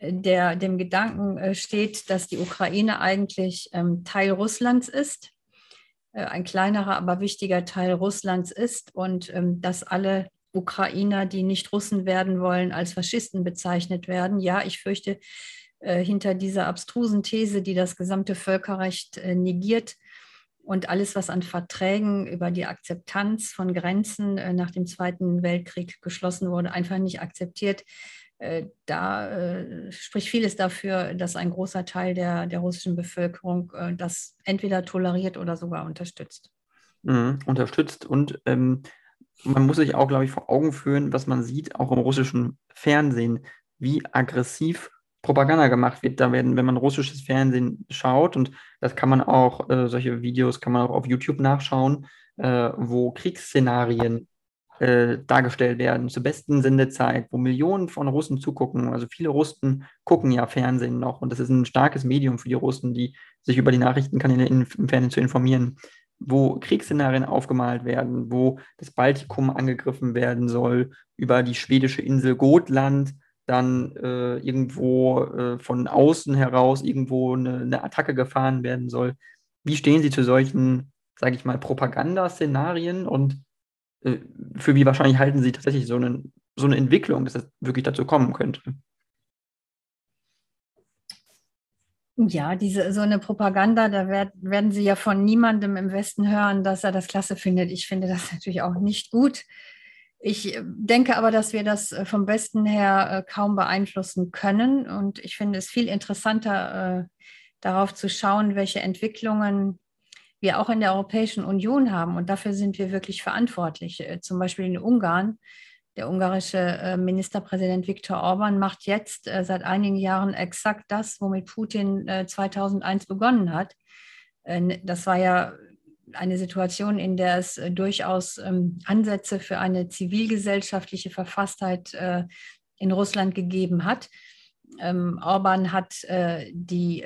B: der, dem Gedanken steht, dass die Ukraine eigentlich Teil Russlands ist ein kleinerer, aber wichtiger Teil Russlands ist und dass alle Ukrainer, die nicht Russen werden wollen, als Faschisten bezeichnet werden. Ja, ich fürchte, äh, hinter dieser abstrusen These, die das gesamte Völkerrecht äh, negiert und alles, was an Verträgen über die Akzeptanz von Grenzen äh, nach dem Zweiten Weltkrieg geschlossen wurde, einfach nicht akzeptiert, da spricht vieles dafür, dass ein großer Teil der, der russischen Bevölkerung das entweder toleriert oder sogar unterstützt.
A: Mhm, unterstützt und ähm, man muss sich auch, glaube ich, vor Augen führen, was man sieht, auch im russischen Fernsehen, wie aggressiv Propaganda gemacht wird. Da werden, wenn man russisches Fernsehen schaut, und das kann man auch, äh, solche Videos kann man auch auf YouTube nachschauen, äh, wo Kriegsszenarien äh, dargestellt werden, zur besten Sendezeit, wo Millionen von Russen zugucken. Also viele Russen gucken ja Fernsehen noch und das ist ein starkes Medium für die Russen, die sich über die Nachrichtenkanäle im Fernsehen zu informieren wo Kriegsszenarien aufgemalt werden, wo das Baltikum angegriffen werden soll, über die schwedische Insel Gotland dann äh, irgendwo äh, von außen heraus irgendwo eine, eine, Attacke gefahren werden soll. Wie stehen Sie zu solchen, sage ich mal, Propagandaszenarien und äh, für wie wahrscheinlich halten Sie tatsächlich so eine, so eine Entwicklung, dass das wirklich dazu kommen könnte?
B: Ja, diese so eine Propaganda, da werd, werden Sie ja von niemandem im Westen hören, dass er das klasse findet. Ich finde das <laughs> natürlich auch nicht gut. Ich äh, denke aber, dass wir das äh, vom Westen her äh, kaum beeinflussen können. Und ich finde es viel interessanter, darauf zu schauen, welche Entwicklungen wir auch in der Europäischen Union haben. Und dafür sind wir wirklich verantwortlich. Zum Beispiel in Ungarn der ungarische äh, Ministerpräsident Viktor Orban macht jetzt äh, seit einigen Jahren exakt das, womit Putin 2001 äh, begonnen hat. Das war ja eine Situation, in der es durchaus ähm, Ansätze für eine zivilgesellschaftliche Verfasstheit in Russland gegeben hat. Ähm, Orban hat die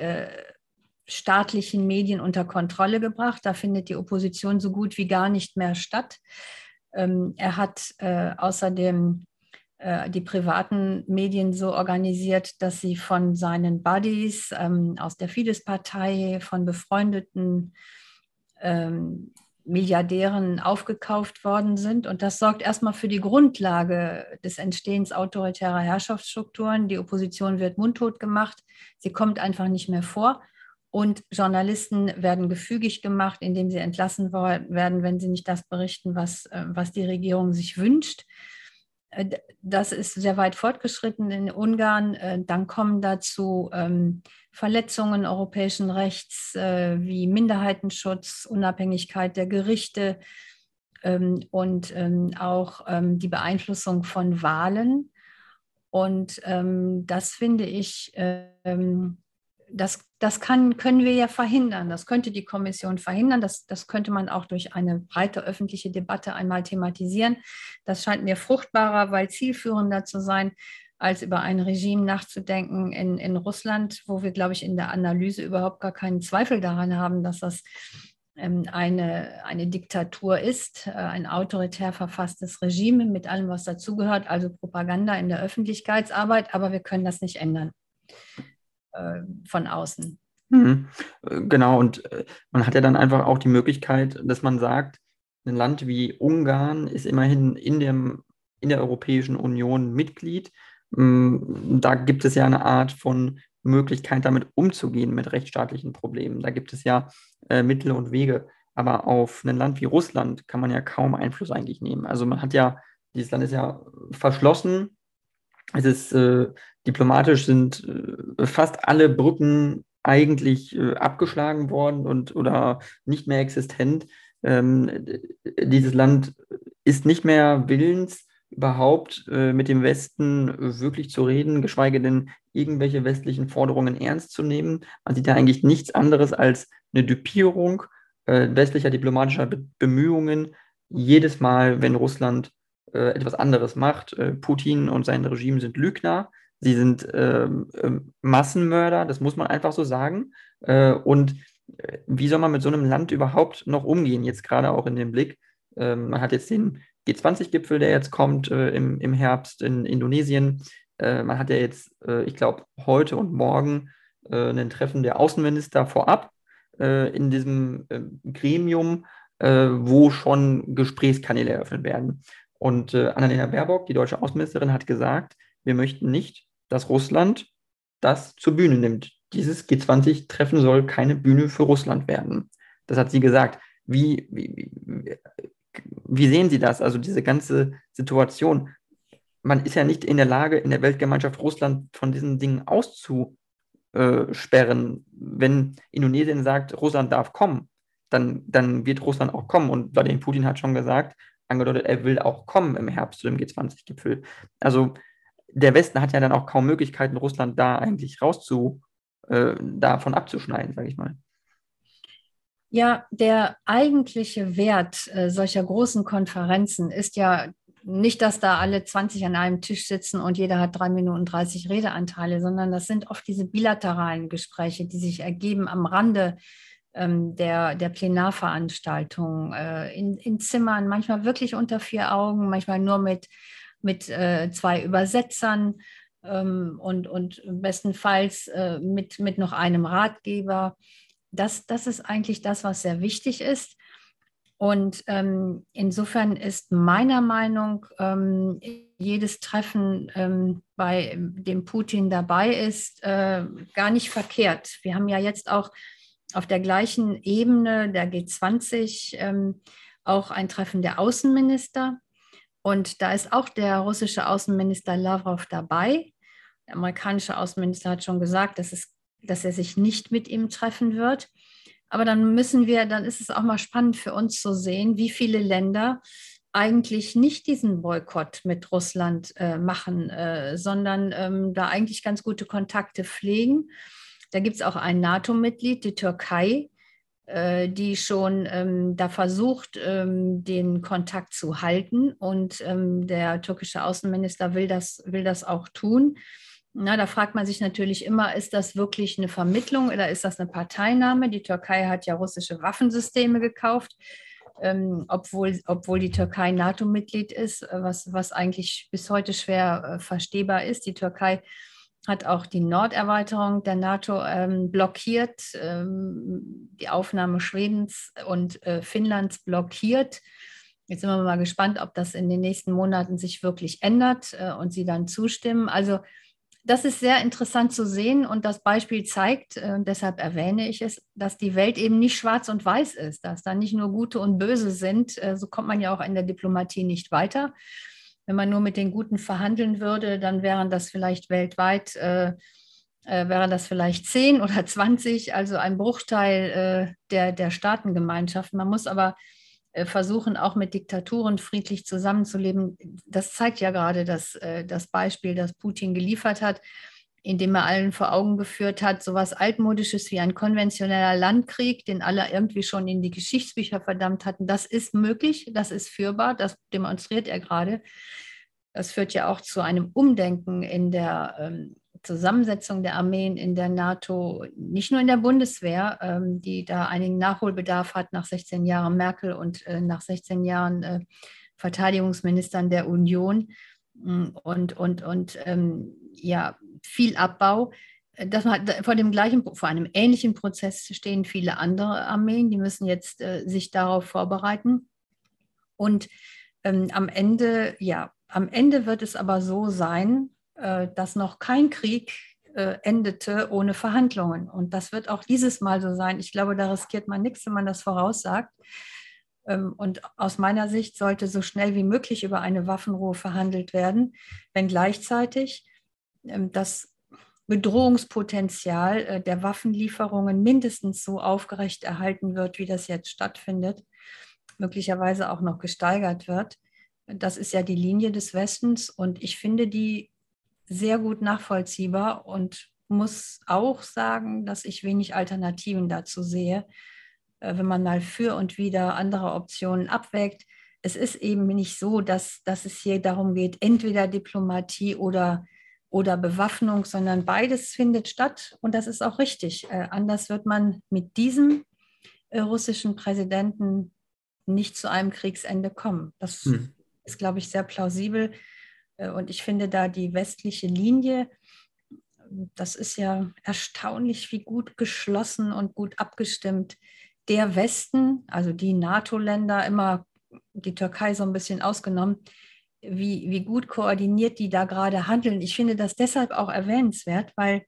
B: staatlichen Medien unter Kontrolle gebracht. Da findet die Opposition so gut wie gar nicht mehr statt. Ähm, er hat äh, außerdem äh, die privaten Medien so organisiert, dass sie von seinen Buddies ähm, aus der Fidesz-Partei, von befreundeten ähm, Milliardären aufgekauft worden sind. Und das sorgt erstmal für die Grundlage des Entstehens autoritärer Herrschaftsstrukturen. Die Opposition wird mundtot gemacht. Sie kommt einfach nicht mehr vor. Und Journalisten werden gefügig gemacht, indem sie entlassen werden, wenn sie nicht das berichten, was, äh, was die Regierung sich wünscht. Äh, das ist sehr weit fortgeschritten in Ungarn. Äh, dann kommen dazu ähm, Verletzungen europäischen Rechts wie Minderheitenschutz, Unabhängigkeit der Gerichte ähm, und ähm, auch die Beeinflussung von Wahlen Und das finde ich, das, das kann, können wir ja verhindern. Das könnte die Kommission verhindern. Das, das könnte man auch durch eine breite öffentliche Debatte einmal thematisieren. Das scheint mir fruchtbarer, weil zielführender zu sein, als über ein Regime nachzudenken in, in Russland, wo wir, glaube ich, in der Analyse überhaupt gar keinen Zweifel daran haben, dass das ähm, eine, eine Diktatur ist, äh, ein autoritär verfasstes Regime mit allem, was dazugehört, also Propaganda in der Öffentlichkeitsarbeit, aber wir können das nicht ändern von außen.
A: Mhm. Äh, genau, und man hat ja dann einfach auch die Möglichkeit, dass man sagt, ein Land wie Ungarn ist immerhin in, dem, in der Europäischen Union Mitglied. Mm, da gibt es ja eine Art von Möglichkeit, damit umzugehen mit rechtsstaatlichen Problemen. Da gibt es ja äh, Mittel und Wege. Aber auf ein Land wie Russland kann man ja kaum Einfluss eigentlich nehmen. Also man hat ja, dieses Land ist ja verschlossen. Es ist äh, diplomatisch sind äh, fast alle Brücken eigentlich äh, abgeschlagen worden und oder nicht mehr existent. Ähm, dieses Land ist nicht mehr willens, überhaupt äh, mit dem Westen wirklich zu reden, geschweige denn irgendwelche westlichen Forderungen ernst zu nehmen. Man sieht ja eigentlich nichts anderes als eine Dupierung äh, westlicher diplomatischer Be Bemühungen. Jedes Mal, wenn Russland äh, etwas anderes macht, äh, Putin und sein Regime sind Lügner, sie sind ähm, ähm, Massenmörder, das muss man einfach so sagen. Äh, und äh, wie soll man mit so einem Land überhaupt noch umgehen, jetzt gerade auch in dem Blick? Ähm, man hat jetzt den G20-Gipfel, der jetzt kommt im, im Herbst in Indonesien. Man hat ja jetzt, ich glaube, heute und morgen ein Treffen der Außenminister vorab in diesem Gremium, wo schon Gesprächskanäle eröffnet werden. Und Annalena Baerbock, die deutsche Außenministerin, hat gesagt, wir möchten nicht, dass Russland das zur Bühne nimmt. Dieses G20-Treffen soll keine Bühne für Russland werden. Das hat sie gesagt. Wie, wie, wie sehen Sie das? Also diese ganze Situation. Man ist ja nicht in der Lage, in der Weltgemeinschaft Russland von diesen Dingen auszusperren. Wenn Indonesien sagt, Russland darf kommen, dann, dann wird Russland auch kommen. Und Wladimir Putin hat schon gesagt, angedeutet, er will auch kommen im Herbst zu dem G20-Gipfel. Also der Westen hat ja dann auch kaum Möglichkeiten, Russland da eigentlich rauszu, äh, davon abzuschneiden, sage ich mal.
B: Ja, der eigentliche Wert äh, solcher großen Konferenzen ist ja nicht, dass da alle 20 an einem Tisch sitzen und jeder hat drei Minuten 30 Redeanteile, sondern das sind oft diese bilateralen Gespräche, die sich ergeben am Rande der, der Plenarveranstaltung, äh, in, in Zimmern, manchmal wirklich unter vier Augen, manchmal nur mit, mit äh, zwei Übersetzern ähm, und, und bestenfalls äh, mit, mit noch einem Ratgeber das, das ist eigentlich das, was sehr wichtig ist. Und ähm, insofern ist meiner Meinung, ähm, jedes Treffen, ähm, bei dem Putin dabei ist, äh, gar nicht verkehrt. Wir haben ja jetzt auch auf der gleichen Ebene der G20 ähm, auch ein Treffen der Außenminister. Und da ist auch der russische Außenminister Lavrov dabei. Der amerikanische Außenminister hat schon gesagt, dass es dass er sich nicht mit ihm treffen wird. Aber dann müssen wir, dann ist es auch mal spannend für uns zu sehen, wie viele Länder eigentlich nicht diesen Boykott mit Russland äh, machen, äh, sondern ähm, da eigentlich ganz gute Kontakte pflegen. Da gibt es auch ein NATO-Mitglied, die Türkei, äh, die schon ähm, da versucht, ähm, den Kontakt zu halten. Und ähm, der türkische Außenminister will das, will das auch tun. Na, da fragt man sich natürlich immer, ist das wirklich eine Vermittlung oder ist das eine Parteinahme? Die Türkei hat ja russische Waffensysteme gekauft, ähm, obwohl, obwohl die Türkei NATO-Mitglied ist, äh, was, was eigentlich bis heute schwer äh, verstehbar ist. Die Türkei hat auch die Norderweiterung der NATO ähm, blockiert, ähm, die Aufnahme Schwedens und äh, Finnlands blockiert. Jetzt sind wir mal gespannt, ob das in den nächsten Monaten sich wirklich ändert äh, und sie dann zustimmen. Also das ist sehr interessant zu sehen und das Beispiel zeigt, äh, deshalb erwähne ich es, dass die Welt eben nicht schwarz und weiß ist, dass da nicht nur Gute und Böse sind. Äh, so kommt man ja auch in der Diplomatie nicht weiter. Wenn man nur mit den Guten verhandeln würde, dann wären das vielleicht weltweit, äh, äh wären das vielleicht 10 oder <laughs> 20, also ein Bruchteil äh, der, der Staatengemeinschaft. Man muss aber äh, versuchen auch mit Diktaturen friedlich zusammenzuleben. Das zeigt ja gerade das, äh, das Beispiel, das Putin geliefert hat, indem er allen vor Augen geführt hat, so etwas Altmodisches wie ein konventioneller Landkrieg, den alle irgendwie schon in die Geschichtsbücher verdammt hatten. Das ist möglich, das ist führbar, das demonstriert er gerade. Das führt ja auch zu einem Umdenken in der ähm, Zusammensetzung der Armeen in der NATO, nicht nur in der Bundeswehr, ähm, die da einigen Nachholbedarf hat nach 16 Jahren Merkel und äh, nach 16 Jahren äh, Verteidigungsministern der Union mm, und, und, und ähm, ja, viel Abbau. Das, vor dem gleichen, vor einem ähnlichen Prozess stehen viele andere Armeen, die müssen jetzt äh, sich darauf vorbereiten. Und ähm, am Ende, ja, am Ende wird es aber so sein, äh, dass noch kein Krieg äh, endete ohne Verhandlungen. Und das wird auch dieses Mal so sein. Ich glaube, da riskiert man nichts, wenn man das voraussagt. Ähm, und aus meiner Sicht sollte so schnell wie möglich über eine Waffenruhe verhandelt werden, wenn gleichzeitig das Bedrohungspotenzial äh, der Waffenlieferungen mindestens so aufgerecht erhalten wird, wie das jetzt stattfindet, möglicherweise auch noch gesteigert wird. Das ist ja die Linie des Westens und ich finde die sehr gut nachvollziehbar und muss auch sagen, dass ich wenig Alternativen dazu sehe, äh, wenn man mal für und wieder andere Optionen abwägt. Es ist eben nicht so, dass, dass es hier darum geht, entweder Diplomatie oder, oder Bewaffnung, sondern beides findet statt und das ist auch richtig. Äh, anders wird man mit diesem äh, russischen Präsidenten nicht zu einem Kriegsende kommen. Das hm ist, glaube ich, sehr plausibel. Äh, und ich finde da die westliche Linie, das ist ja erstaunlich, wie gut geschlossen und gut abgestimmt der Westen, also die NATO-Länder, immer die Türkei so ein bisschen ausgenommen, wie, wie gut koordiniert die da gerade handeln. Ich finde das deshalb auch erwähnenswert, weil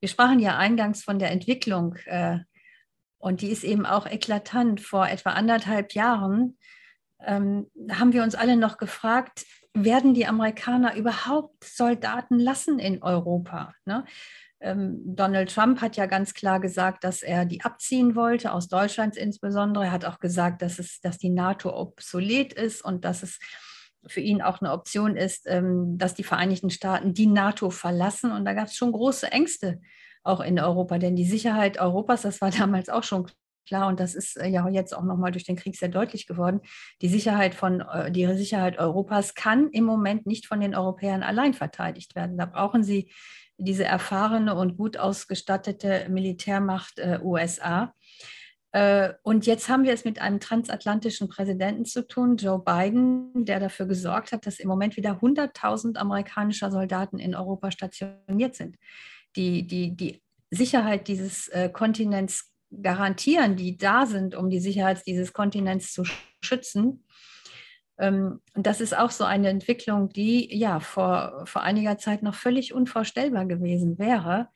B: wir sprachen ja eingangs von der Entwicklung äh, und die ist eben auch eklatant. Vor etwa anderthalb Jahren ähm, haben wir uns alle noch gefragt, werden die Amerikaner überhaupt Soldaten lassen in Europa? Ne? Ähm, Donald Trump hat ja ganz klar gesagt, dass er die abziehen wollte, aus Deutschland insbesondere. Er hat auch gesagt, dass, es, dass die NATO obsolet ist und dass es für ihn auch eine Option ist, ähm, dass die Vereinigten Staaten die NATO verlassen. Und da gab es schon große Ängste auch in Europa, denn die Sicherheit Europas, das war <laughs> damals auch schon klar, und das ist äh, ja jetzt auch nochmal durch den Krieg sehr deutlich geworden, die Sicherheit von äh, die Sicherheit Europas kann im Moment nicht von den Europäern allein verteidigt werden. Da brauchen sie diese erfahrene und gut ausgestattete Militärmacht äh, USA. Äh, und jetzt haben wir es mit einem transatlantischen Präsidenten zu tun, Joe Biden, der dafür gesorgt hat, dass im Moment wieder 100.000 amerikanischer Soldaten in Europa stationiert sind. Die, die, die Sicherheit dieses äh, Kontinents garantieren, die da sind, um die Sicherheit dieses Kontinents zu schützen. Ähm, und das ist auch so eine Entwicklung, die ja vor, vor einiger Zeit noch völlig unvorstellbar gewesen wäre.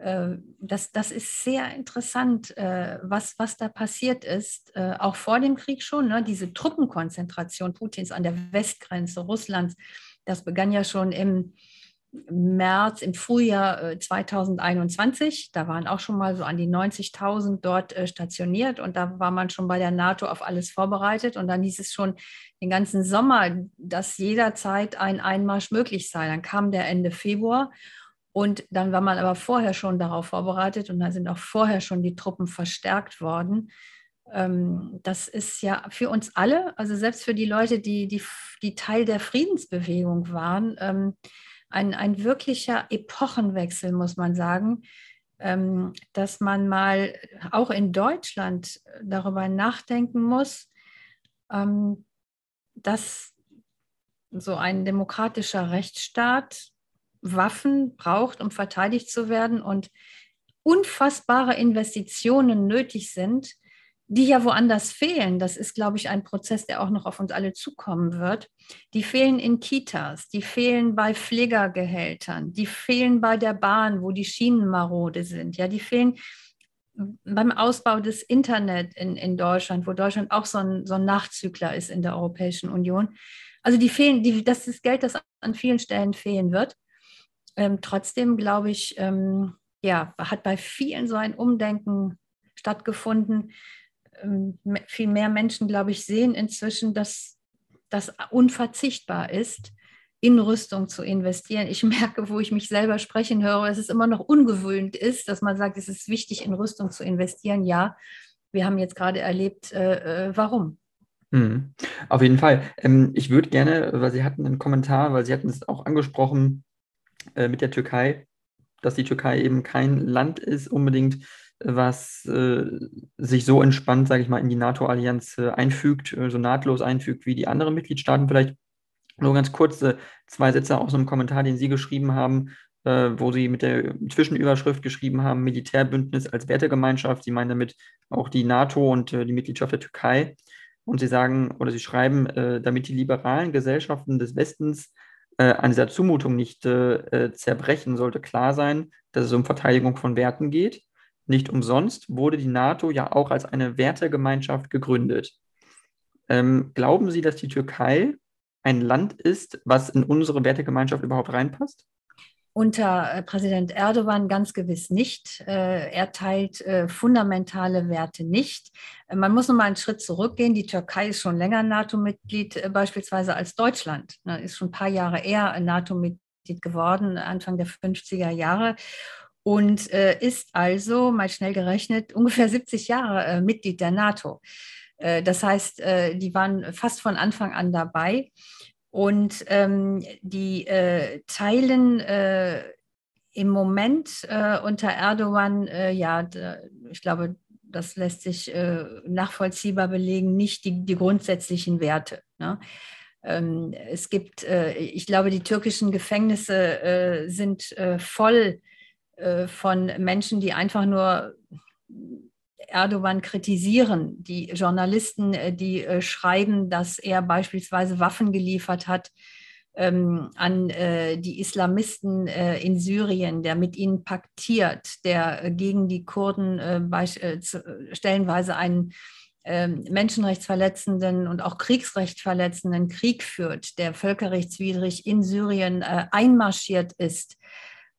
B: Äh, das, das ist sehr interessant, äh, was, was da passiert ist, äh, auch vor dem Krieg schon. Ne? Diese Truppenkonzentration Putins an der Westgrenze Russlands, das begann ja schon im März, im Frühjahr 2021. Äh, da waren auch schon mal so an die 90.000 dort stationiert und da war man schon bei der NATO auf alles vorbereitet. Und dann hieß es schon den ganzen Sommer, dass jederzeit ein Einmarsch möglich sei. Dann kam der Ende Februar und dann war man aber vorher schon darauf vorbereitet und dann sind auch vorher schon die Truppen verstärkt worden. Ähm, das ist ja für uns alle, also selbst für die Leute, die, die, die Teil der Friedensbewegung waren, ähm, ein, ein wirklicher Epochenwechsel, muss man sagen, ähm, dass man mal auch in Deutschland darüber nachdenken muss, dass so ein demokratischer Rechtsstaat Waffen braucht, um verteidigt zu werden und unfassbare Investitionen nötig sind, die ja woanders fehlen. Das ist, glaube ich, ein Prozess, der auch noch auf uns alle zukommen wird. Die fehlen in Kitas, die fehlen bei Pflegergehältern, die fehlen bei der Bahn, wo die Schienen marode sind. Ja, die fehlen beim Ausbau des Internet in, in Deutschland, wo Deutschland auch so ein, so ein Nachzügler ist in der Europäischen Union. Also die fehlen, die, das ist Geld, das an vielen Stellen fehlen wird. Ähm, trotzdem glaube ich, ähm, ja, hat bei vielen so ein Umdenken stattgefunden, ähm, viel mehr Menschen, glaube ich, sehen inzwischen, dass das unverzichtbar ist, in Rüstung zu investieren. Ich <laughs> merke, wo ich mich selber sprechen höre, dass es immer noch ungewöhnt ist, dass man sagt, es ist wichtig, in Rüstung zu investieren. Ja, wir haben jetzt gerade erlebt, äh, äh warum.
A: Mhm. Auf jeden Fall. Ähm, ich würde gerne, weil Sie hatten einen Kommentar, weil Sie hatten es auch angesprochen äh, mit der Türkei, dass die Türkei eben kein Land ist unbedingt, was äh, sich so entspannt, sage ich mal, in die NATO-Allianz äh, einfügt, äh, so nahtlos einfügt wie die anderen Mitgliedstaaten. Vielleicht nur ganz kurz zwei Sätze aus einem Kommentar, den Sie geschrieben haben, äh, wo Sie mit der Zwischenüberschrift geschrieben haben, Militärbündnis als Wertegemeinschaft. Sie meinen damit auch die NATO und äh, die Mitgliedschaft der Türkei. Und Sie sagen oder Sie schreiben, äh, damit die liberalen Gesellschaften des Westens an dieser Zumutung nicht zerbrechen, sollte klar sein, dass es um Verteidigung von Werten geht nicht umsonst wurde die NATO ja auch als eine Wertegemeinschaft gegründet. Ähm, glauben Sie, dass die Türkei ein Land ist, was in unsere Wertegemeinschaft überhaupt reinpasst?
B: Unter äh, Präsident Erdogan ganz gewiss nicht. Äh, er teilt äh, fundamentale Werte nicht. Man muss noch mal einen Schritt zurückgehen. Die Türkei ist schon länger NATO-Mitglied, beispielsweise als Deutschland. Ist schon ein paar Jahre eher NATO-Mitglied geworden, Anfang der 50er Jahre und ist also, mal schnell gerechnet, ungefähr 70 Jahre Mitglied der NATO. Das heißt, die waren fast von Anfang an dabei und ähm, die äh, teilen äh, im Moment unter Erdogan, ja, ich glaube, das lässt sich nachvollziehbar belegen, nicht die, die grundsätzlichen Werte. Ne? Ähm, es gibt, ich glaube, die türkischen Gefängnisse sind voll äh, von Menschen, die einfach nur Erdogan kritisieren, die Journalisten, äh, die äh, schreiben, dass er beispielsweise Waffen geliefert hat ähm, an äh, die Islamisten in Syrien, der mit ihnen paktiert, der gegen die Kurden stellenweise einen ähm, menschenrechtsverletzenden und auch kriegsrechtverletzenden Krieg führt, der völkerrechtswidrig in Syrien einmarschiert ist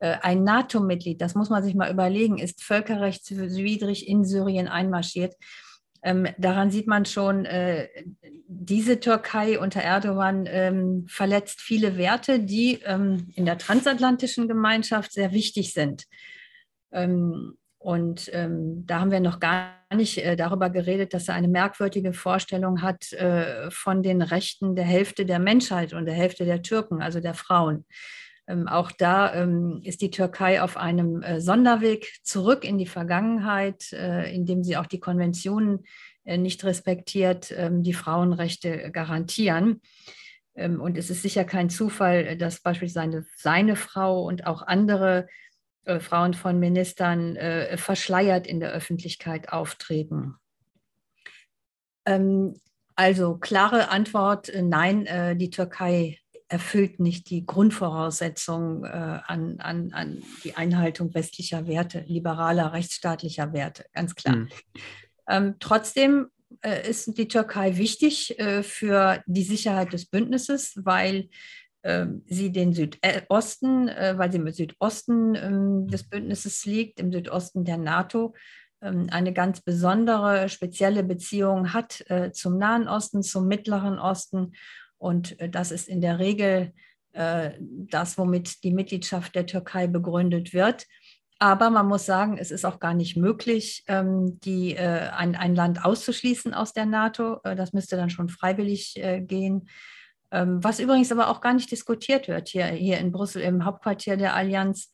B: ein NATO-Mitglied, das muss man sich mal überlegen, ist völkerrechtswidrig in Syrien einmarschiert. Ähm, daran sieht man schon, äh, diese Türkei unter Erdogan ähm, verletzt viele Werte, die ähm, in der transatlantischen Gemeinschaft sehr wichtig sind. Ähm, und ähm, da haben wir noch gar nicht äh, darüber geredet, dass er eine merkwürdige Vorstellung hat äh, von den Rechten der Hälfte der Menschheit und der Hälfte der Türken, also der Frauen. Ähm, auch da ähm, ist die Türkei auf einem äh, Sonderweg zurück in die Vergangenheit, äh, indem sie auch die Konventionen äh, nicht respektiert, ähm, die Frauenrechte garantieren. Ähm, und es ist sicher kein Zufall, dass beispielsweise seine, seine Frau und auch andere äh, Frauen von Ministern äh, verschleiert in der Öffentlichkeit auftreten. Ähm, also klare Antwort, äh, nein, die Türkei erfüllt nicht die Grundvoraussetzungen äh, an, an, an die Einhaltung westlicher Werte, liberaler, rechtsstaatlicher Werte, ganz klar. Mhm. Ähm, trotzdem äh, ist die Türkei wichtig äh, für die Sicherheit des Bündnisses, weil ähm, sie den Südosten, äh, weil sie im Südosten ähm, des Bündnisses liegt, im Südosten der NATO, ähm, eine ganz besondere, spezielle Beziehung hat äh, zum Nahen Osten, zum Mittleren Osten und äh, das ist in der Regel äh, das, womit die Mitgliedschaft der Türkei begründet wird. Aber man muss sagen, es ist auch gar nicht möglich, ähm, die, äh, ein, ein Land auszuschließen aus der NATO. Das müsste dann schon freiwillig gehen. Ähm, was übrigens aber auch gar nicht diskutiert wird hier, hier in Brüssel im Hauptquartier der Allianz.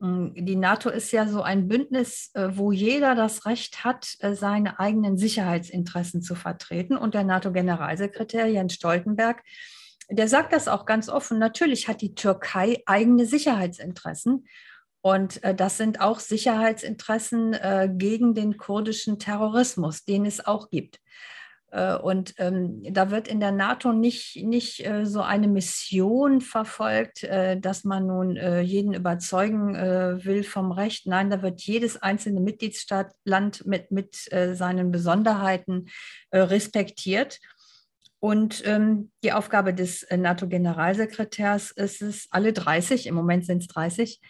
B: Mm, die NATO ist ja so ein Bündnis, äh, wo jeder das Recht hat, äh, seine eigenen Sicherheitsinteressen zu vertreten. Und der NATO-Generalsekretär Jens Stoltenberg, der sagt das auch ganz offen. Natürlich hat die Türkei eigene Sicherheitsinteressen. Und äh, das sind auch Sicherheitsinteressen gegen den kurdischen Terrorismus, den es auch gibt. Äh, und ähm, da wird in der NATO nicht, nicht äh, so eine Mission verfolgt, äh, dass man nun äh, jeden überzeugen äh, will vom Recht. Nein, da wird jedes einzelne Mitgliedsstaatland mit, mit äh, seinen Besonderheiten respektiert. Und ähm, die Aufgabe des NATO-Generalsekretärs ist es, alle 30, im Moment sind es 30,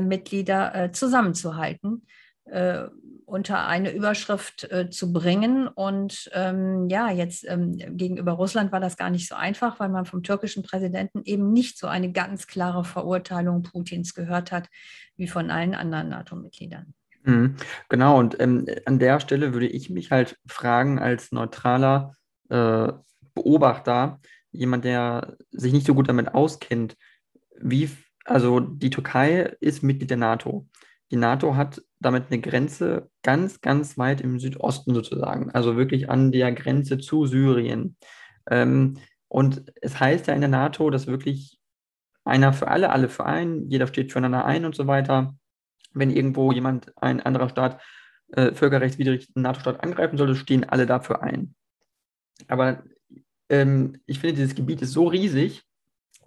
B: Mitglieder zusammenzuhalten unter eine Überschrift äh, zu bringen. Und ähm, ja, jetzt ähm, gegenüber Russland war das gar nicht so einfach, weil man vom türkischen Präsidenten eben nicht so eine ganz klare Verurteilung Putins gehört hat wie von allen anderen NATO-Mitgliedern.
A: Mhm, genau, und ähm, an der Stelle würde ich mich halt fragen, als neutraler äh, Beobachter, jemand, der sich nicht so gut damit auskennt, wie, also die Türkei ist Mitglied der NATO. Die NATO hat damit eine Grenze ganz, ganz weit im Südosten sozusagen, also wirklich an der Grenze zu Syrien. Ähm, und es heißt ja in der NATO, dass wirklich einer für alle, alle für einen, jeder steht füreinander ein und so weiter. Wenn irgendwo jemand, ein anderer Staat, äh, völkerrechtswidrig einen NATO-Staat angreifen sollte, stehen alle dafür ein. Aber ähm, ich finde, dieses Gebiet ist so riesig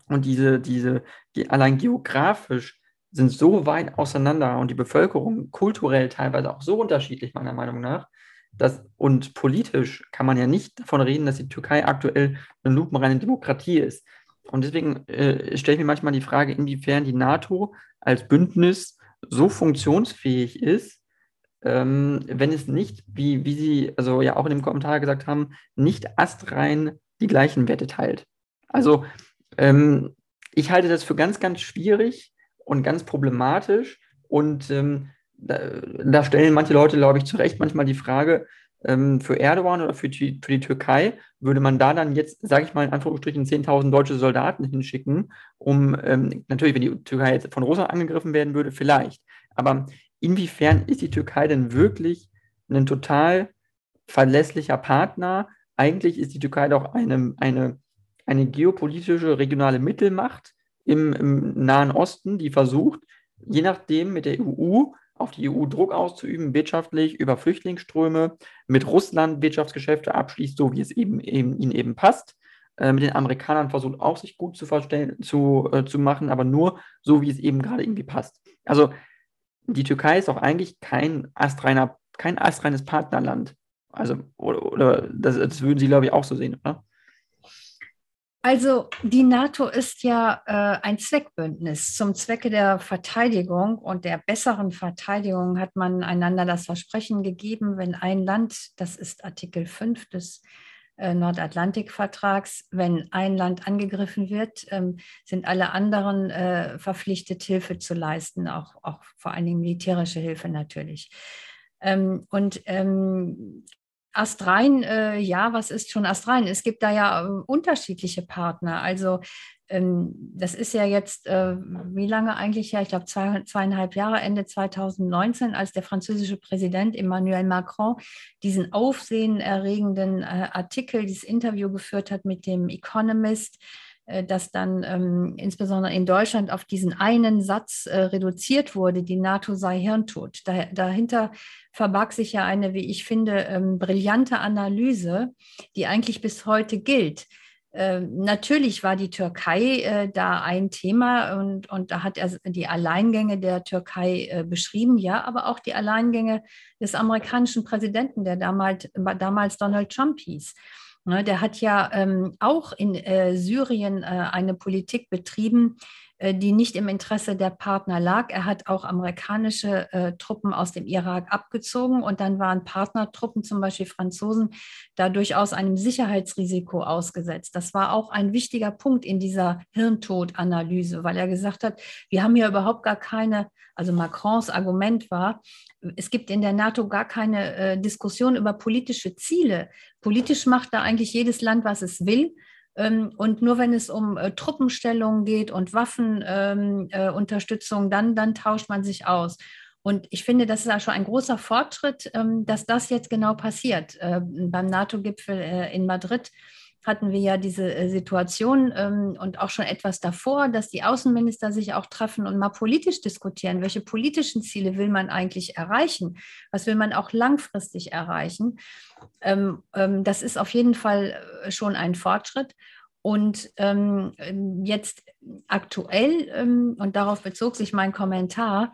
A: und diese, diese, allein geografisch sind so weit auseinander und die Bevölkerung kulturell teilweise auch so unterschiedlich, meiner Meinung nach. Dass, und politisch kann man ja nicht davon reden, dass die Türkei aktuell eine lupenreine Demokratie ist. Und deswegen äh, stelle ich mir manchmal die Frage, inwiefern die NATO als Bündnis so funktionsfähig ist, ähm, wenn es nicht, wie, wie Sie also ja auch in dem Kommentar gesagt haben, nicht astrein die gleichen Werte teilt. Also ähm, ich halte das für ganz, ganz schwierig und ganz problematisch. Und ähm, da, da, stellen manche Leute, glaube ich, zu Recht manchmal die Frage, ähm, für Erdogan oder für die, für die Türkei, würde man da dann jetzt, sage ich mal in Anführungsstrichen, 10.000 deutsche Soldaten hinschicken, um, ähm, natürlich, wenn die Türkei jetzt von Russland angegriffen werden würde, vielleicht. Aber inwiefern ist die Türkei denn wirklich ein total verlässlicher Partner? Eigentlich ist die Türkei doch eine, eine, eine geopolitische regionale Mittelmacht im, im Nahen Osten, die versucht, je nachdem mit der EU auf die EU Druck auszuüben, wirtschaftlich über Flüchtlingsströme, mit Russland Wirtschaftsgeschäfte abschließt, so wie es eben, eben ihnen eben passt. Äh, mit den Amerikanern versucht auch sich gut zu, zu, äh, zu machen, aber nur so, wie es eben gerade irgendwie passt. Also die Türkei ist auch eigentlich kein astreiner, kein astreines Partnerland. Also, oder, oder das, das würden Sie, glaube ich, auch so sehen, oder?
B: Also die NATO ist ja äh, ein Zweckbündnis. Zum Zwecke der Verteidigung und der besseren Verteidigung hat man einander das Versprechen gegeben, wenn ein Land, das ist Artikel 5 des äh, Nordatlantikvertrags, wenn ein Land angegriffen wird, ähm, sind alle anderen äh, verpflichtet, Hilfe zu leisten, auch, auch vor allen Dingen militärische Hilfe natürlich. Ähm, und ähm, Astrein, äh, ja, was ist schon Astrein? Es gibt da ja äh, unterschiedliche Partner. Also ähm, das ist ja jetzt, äh, wie lange eigentlich her? Ich glaube, zwei, zweieinhalb Jahre, Ende 2019, als der französische Präsident Emmanuel Macron diesen aufsehenerregenden äh, Artikel, dieses Interview geführt hat mit dem Economist, das dann ähm, insbesondere in Deutschland auf diesen einen Satz äh, reduziert wurde, die NATO sei Hirntod. Da, dahinter verbarg sich ja eine, wie ich finde, ähm, brillante Analyse, die eigentlich bis heute gilt. Äh, natürlich war die Türkei äh, da ein Thema und, und da hat er die Alleingänge der Türkei äh, beschrieben, ja, aber auch die Alleingänge des amerikanischen Präsidenten, der damals, damals Donald Trump hieß. Ne, der hat ja ähm, auch in äh, Syrien äh, eine Politik betrieben, die nicht im Interesse der Partner lag. Er hat auch amerikanische äh, Truppen aus dem Irak abgezogen und dann waren Partnertruppen, zum Beispiel Franzosen, da durchaus einem Sicherheitsrisiko ausgesetzt. Das war auch ein wichtiger Punkt in dieser Hirntodanalyse, weil er gesagt hat, wir haben ja überhaupt gar keine, also Macrons Argument war, es gibt in der NATO gar keine äh, Diskussion über politische Ziele. Politisch macht da eigentlich jedes Land, was es will. Ähm, und nur wenn es um äh, Truppenstellungen geht und Waffenunterstützung, ähm, äh, dann, dann tauscht man sich aus. Und ich finde, das ist ja schon ein großer Fortschritt, ähm, dass das jetzt genau passiert. Äh, beim NATO-Gipfel äh, in Madrid hatten wir ja diese äh, Situation ähm, und auch schon etwas davor, dass die Außenminister sich auch treffen und mal politisch diskutieren. Welche politischen Ziele will man eigentlich erreichen? Was will man auch langfristig erreichen? Ähm, ähm, das ist auf jeden Fall äh, schon ein Fortschritt. Und ähm, jetzt aktuell, ähm, und darauf bezog sich mein Kommentar,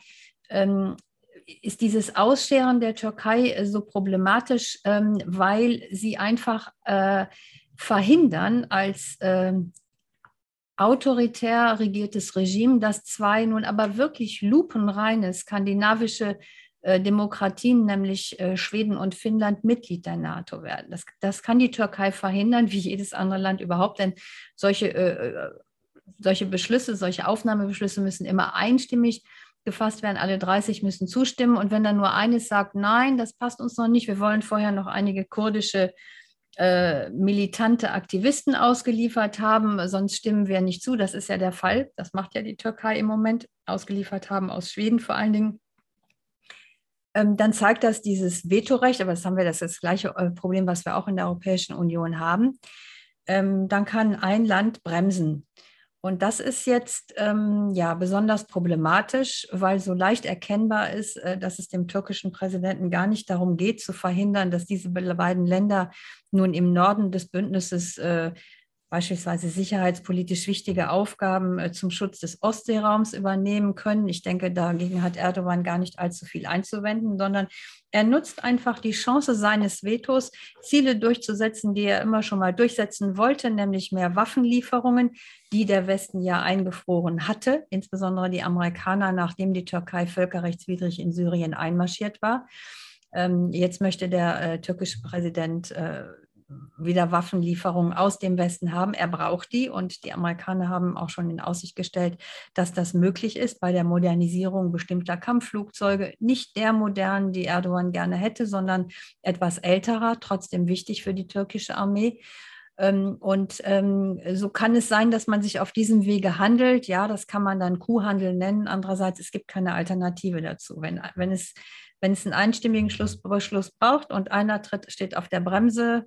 B: ähm, ist dieses Ausscheren der Türkei äh, so problematisch, weil sie einfach äh, verhindern als äh, autoritär regiertes Regime, dass zwei nun aber wirklich lupenreine skandinavische Demokratien, nämlich äh, Schweden und Finnland, Mitglied der NATO werden. Das, das kann die Türkei verhindern, wie jedes andere Land überhaupt, denn solche, äh, solche Beschlüsse, solche Aufnahmebeschlüsse müssen immer einstimmig gefasst werden. Alle 30 müssen zustimmen. Und wenn dann nur eines sagt, nein, das passt uns noch nicht, wir wollen vorher noch einige kurdische äh, militante Aktivisten ausgeliefert haben, sonst stimmen wir nicht zu. Das ist ja der Fall. Das macht ja die Türkei im Moment, ausgeliefert haben aus Schweden vor allen Dingen dann zeigt das dieses Vetorecht, aber das haben wir, das das gleiche äh, Problem, was wir auch in der Europäischen Union haben. Ähm, dann kann ein Land bremsen. Und das ist jetzt ähm, ja besonders problematisch, weil so leicht erkennbar ist, äh, dass es dem türkischen Präsidenten gar nicht darum geht, zu verhindern, dass diese beiden Länder nun im Norden des Bündnisses äh, beispielsweise sicherheitspolitisch wichtige Aufgaben äh, zum Schutz des Ostseeraums übernehmen können. Ich denke, dagegen hat Erdogan gar nicht allzu viel einzuwenden, sondern er nutzt einfach die Chance seines Vetos, Ziele durchzusetzen, die er immer schon mal durchsetzen wollte, nämlich mehr Waffenlieferungen, die der Westen ja eingefroren hatte, insbesondere die Amerikaner, nachdem die Türkei völkerrechtswidrig in Syrien einmarschiert war. Ähm, jetzt möchte der äh, türkische Präsident äh, wieder Waffenlieferungen aus dem Westen haben. Er braucht die und die Amerikaner haben auch schon in Aussicht gestellt, dass das möglich ist bei der Modernisierung bestimmter Kampfflugzeuge. Nicht der modernen, die Erdogan gerne hätte, sondern etwas älterer, trotzdem wichtig für die türkische Armee. Ähm, und ähm, so kann es sein, dass man sich auf diesem Wege handelt. Ja, das kann man dann Kuhhandel nennen. Andererseits, es gibt keine Alternative dazu. Wenn, wenn, es, wenn es einen einstimmigen Schlussbeschluss braucht und einer tritt, steht auf der Bremse,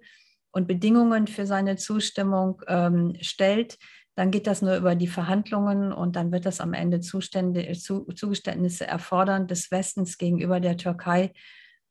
B: und Bedingungen für seine Zustimmung ähm, stellt, dann geht das nur über die Verhandlungen und dann wird das am Ende Zustände, zu, Zugeständnisse erfordern des Westens gegenüber der Türkei.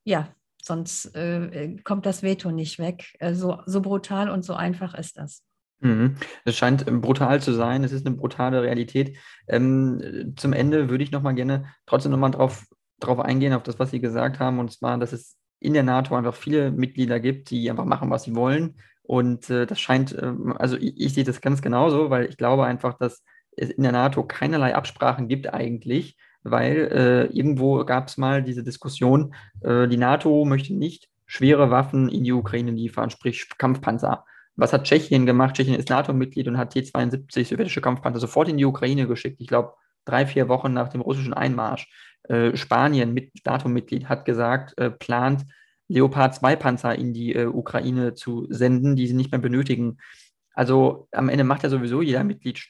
B: Ja, sonst äh, kommt das Veto nicht weg. Äh, so, so brutal und so einfach ist das.
A: Mhm. Es scheint ähm, brutal zu sein, es ist eine brutale Realität. Ähm, zum Ende würde ich noch mal gerne trotzdem noch mal drauf, drauf eingehen, auf das, was Sie gesagt haben, und zwar, dass es in der NATO einfach viele Mitglieder gibt, die einfach machen, was sie wollen. Und äh, das scheint, äh, also ich, ich, sehe das ganz genauso, weil ich glaube einfach, dass es in der NATO keinerlei Absprachen gibt eigentlich, weil äh, irgendwo gab es mal diese Diskussion, äh, die NATO möchte nicht schwere Waffen in die Ukraine liefern, sprich Kampfpanzer. Was hat Tschechien gemacht? Tschechien ist NATO-Mitglied und hat T-72 sowjetische Kampfpanzer sofort in die Ukraine geschickt. Ich glaube, drei, vier Wochen nach dem russischen Einmarsch. Äh, Spanien, mit NATO-Mitglied, hat gesagt, äh, plant Leopard 2 Panzer in die äh, Ukraine zu senden, die sie nicht mehr benötigen. Also am Ende macht ja sowieso jeder Mitglied,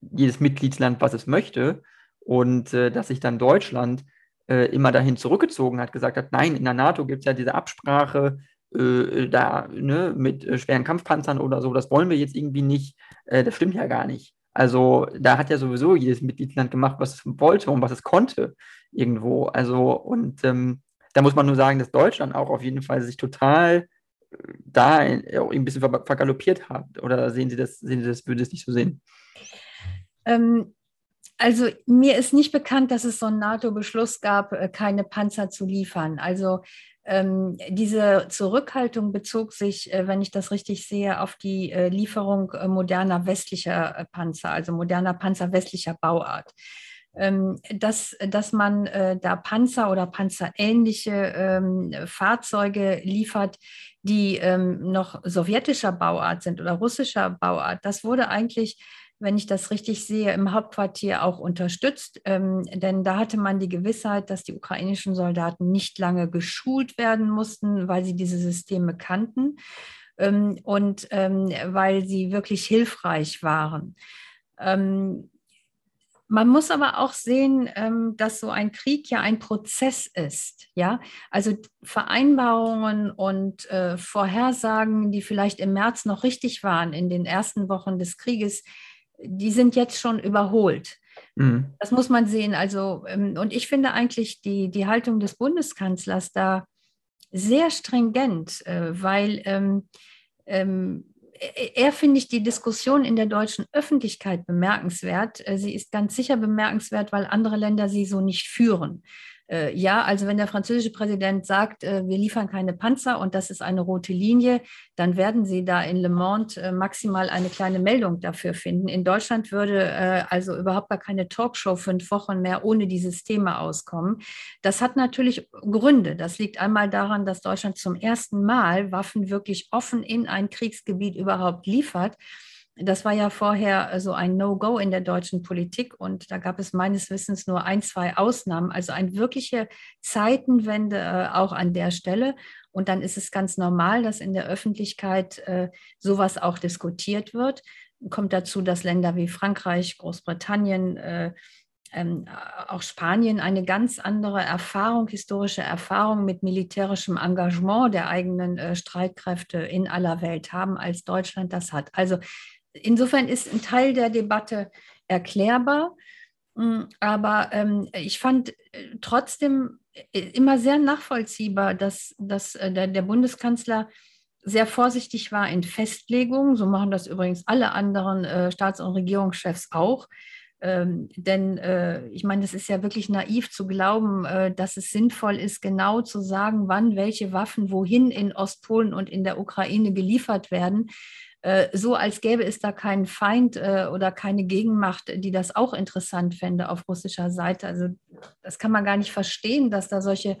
A: jedes Mitgliedsland, was es möchte. Und äh, dass sich dann Deutschland äh, immer dahin zurückgezogen hat, gesagt hat, nein, in der NATO gibt es ja diese Absprache da ne, mit schweren Kampfpanzern oder so, das wollen wir jetzt irgendwie nicht. Das stimmt ja gar nicht. Also da hat ja sowieso jedes Mitgliedsland gemacht, was es wollte und was es konnte irgendwo. Also und ähm, da muss man nur sagen, dass Deutschland auch auf jeden Fall sich total äh, da ein bisschen vergaloppiert hat. Oder sehen Sie das, sehen Sie das, würde es nicht so sehen?
B: Ähm, also mir ist nicht bekannt, dass es so einen NATO-Beschluss gab, äh, keine Panzer zu liefern. Also ähm, diese Zurückhaltung bezog sich, äh, wenn ich das richtig sehe, auf die äh, Lieferung äh, moderner westlicher äh, Panzer, also moderner Panzer westlicher Bauart. Ähm, dass, dass man äh, da Panzer oder panzerähnliche ähm, Fahrzeuge liefert, die ähm, noch sowjetischer Bauart sind oder russischer Bauart. Das wurde eigentlich wenn ich das richtig sehe, im Hauptquartier auch unterstützt. Ähm, denn da hatte man die Gewissheit, dass die ukrainischen Soldaten nicht lange geschult werden mussten, weil sie diese Systeme kannten ähm, und ähm, weil sie wirklich hilfreich waren. Ähm, man muss aber auch sehen, ähm, dass so ein Krieg ja ein Prozess ist. Ja, also Vereinbarungen und äh, Vorhersagen, die vielleicht im März noch richtig waren in den ersten Wochen des Krieges, die sind jetzt schon überholt. Mhm. Das muss man sehen. Also, ähm, und ich finde eigentlich die, die Haltung des Bundeskanzlers da sehr stringent, äh, weil ähm, ähm, er finde ich die Diskussion in der deutschen Öffentlichkeit bemerkenswert. Äh, sie ist ganz sicher bemerkenswert, weil andere Länder sie so nicht führen. Äh, ja, also wenn der französische Präsident sagt, äh, wir liefern keine Panzer und das ist eine rote Linie, dann werden Sie da in Le Monde äh, maximal eine kleine Meldung dafür finden. In Deutschland würde äh, also überhaupt gar keine Talkshow fünf Wochen mehr ohne dieses Thema auskommen. Das hat natürlich Gründe. Das liegt einmal daran, dass Deutschland zum ersten Mal Waffen wirklich offen in ein Kriegsgebiet überhaupt liefert. Das war ja vorher so ein No-Go in der deutschen Politik und da gab es meines Wissens nur ein, zwei Ausnahmen, also eine wirkliche Zeitenwende äh, auch an der Stelle. Und dann ist es ganz normal, dass in der Öffentlichkeit äh, sowas auch diskutiert wird. Kommt dazu, dass Länder wie Frankreich, Großbritannien, äh, ähm, auch Spanien eine ganz andere Erfahrung, historische Erfahrung mit militärischem Engagement der eigenen äh, Streitkräfte in aller Welt haben, als Deutschland das hat. Also insofern ist ein Teil der Debatte erklärbar. Mm, aber ähm, ich fand äh, trotzdem äh, immer sehr nachvollziehbar, dass, dass äh, der, der, Bundeskanzler sehr vorsichtig war in Festlegungen. So machen das übrigens alle anderen äh, Staats- und Regierungschefs auch. Ähm, denn äh, ich meine, es ist ja wirklich naiv zu glauben, äh, dass es sinnvoll ist, genau zu sagen, wann welche Waffen wohin in Ostpolen und in der Ukraine geliefert werden. Äh, so als gäbe es da keinen Feind äh, oder keine Gegenmacht, die das auch interessant fände auf russischer Seite. Also das kann man gar nicht verstehen, dass da solche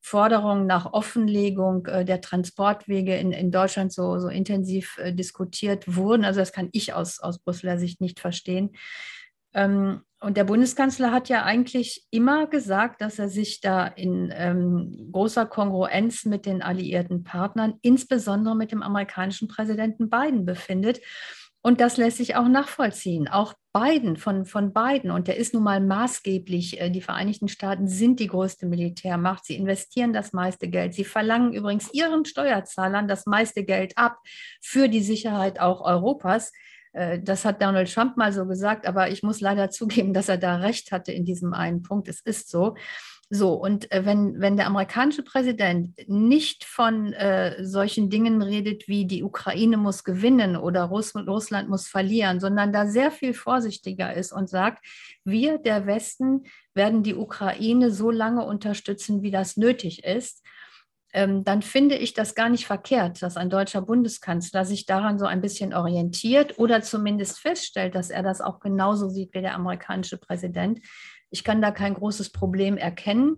B: Forderungen nach Offenlegung äh, der Transportwege in, in Deutschland so, so intensiv diskutiert wurden. Also das kann ich aus, aus Brüsseler Sicht nicht verstehen. Ähm, und der Bundeskanzler hat ja eigentlich immer gesagt, dass er sich da in ähm, großer Kongruenz mit den alliierten Partnern, insbesondere mit dem amerikanischen Präsidenten Biden, befindet. Und das lässt sich auch nachvollziehen. Auch Biden, von, von Biden. Und der ist nun mal maßgeblich. Äh, die Vereinigten Staaten sind die größte Militärmacht. Sie investieren das meiste Geld. Sie verlangen übrigens ihren Steuerzahlern das meiste Geld ab für die Sicherheit auch Europas. Äh, das hat Donald Trump mal so gesagt, aber ich muss leider zugeben, dass er da recht hatte in diesem einen Punkt. Es ist so. So, und äh, wenn, wenn der amerikanische Präsident nicht von äh, solchen Dingen redet wie die Ukraine muss gewinnen oder Russ Russland muss verlieren, sondern da sehr viel vorsichtiger ist und sagt, wir, der Westen, werden die Ukraine so lange unterstützen, wie das nötig ist dann finde ich das gar nicht verkehrt, dass ein deutscher Bundeskanzler sich daran so ein bisschen orientiert oder zumindest feststellt, dass er das auch genauso sieht wie der amerikanische Präsident. Ich kann da kein großes Problem erkennen.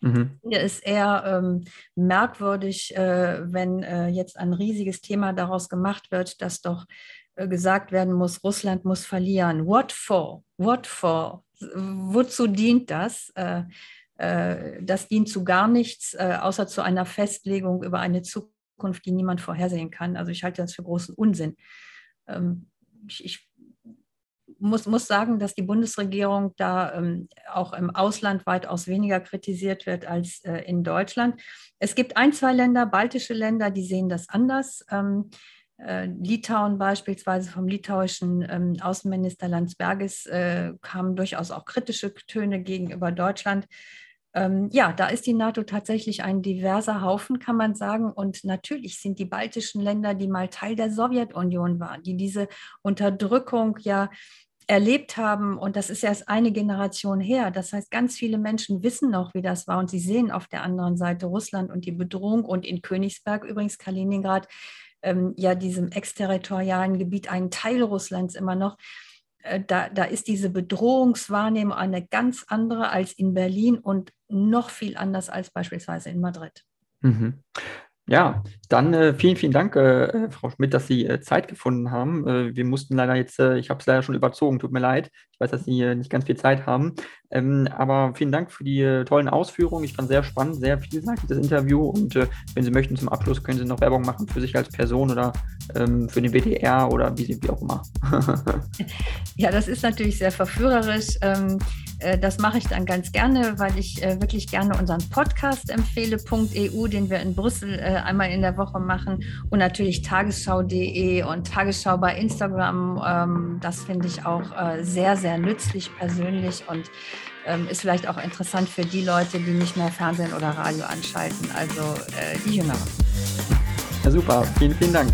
B: Mhm. Hier ist eher ähm, merkwürdig, äh, wenn äh, jetzt ein riesiges Thema daraus gemacht wird, dass doch äh, gesagt werden muss, Russland muss verlieren. What for? What for? Wozu dient das? Äh, äh, das dient zu gar nichts, äh, außer zu einer Festlegung über eine Zukunft, die niemand vorhersehen kann. Also ich halte das für großen Unsinn. Ähm, ich, muss, muss sagen, dass die Bundesregierung da ähm, auch im Ausland weitaus weniger kritisiert wird als äh, in Deutschland. Es gibt ein, zwei Länder, baltische Länder, die sehen das anders. Ähm, Litauen beispielsweise vom litauischen Außenminister Landsbergis kamen durchaus auch kritische Töne gegenüber Deutschland ähm, ja, da ist die NATO tatsächlich ein diverser Haufen, kann man sagen. Und natürlich sind die baltischen Länder, die mal Teil der Sowjetunion waren, die diese Unterdrückung ja erlebt haben. Und das ist erst eine Generation her. Das heißt, ganz viele Menschen wissen noch, wie das war. Und sie sehen auf der anderen Seite Russland und die Bedrohung. Und in Königsberg, übrigens Kaliningrad, ähm, ja, diesem exterritorialen Gebiet, einen Teil Russlands immer noch. Äh, da, da ist diese Bedrohungswahrnehmung eine ganz andere als in Berlin und noch viel anders als beispielsweise in Madrid.
A: Mhm. Ja, dann äh, vielen, vielen Dank, äh, Frau Schmidt, dass Sie äh, Zeit gefunden haben. Äh, wir mussten leider jetzt, äh, ich habe es leider schon überzogen, tut mir leid. Ich weiß, dass Sie äh, nicht ganz viel Zeit haben. Ähm, aber vielen Dank für die tollen Ausführungen. Ich fand sehr spannend, sehr vielseitig das Interview. Und wenn Sie möchten, zum Abschluss können Sie noch Werbung machen für sich als Person oder ähm, für den WDR oder wie, wie auch immer. <laughs>
B: ja, das ist natürlich sehr verführerisch. Ähm, äh, das mache ich dann ganz gerne, weil ich äh, wirklich gerne unseren Podcast empfehle, .eu, den wir in Brüssel äh, einmal in der Woche machen und natürlich tagesschau.de und Tagesschau bei Instagram. Ähm, das finde ich auch sehr, sehr nützlich persönlich und ähm, ist vielleicht auch interessant für die Leute, die nicht mehr Fernsehen oder Radio anschalten, also die Jüngeren.
A: Ja, super. Vielen, vielen Dank.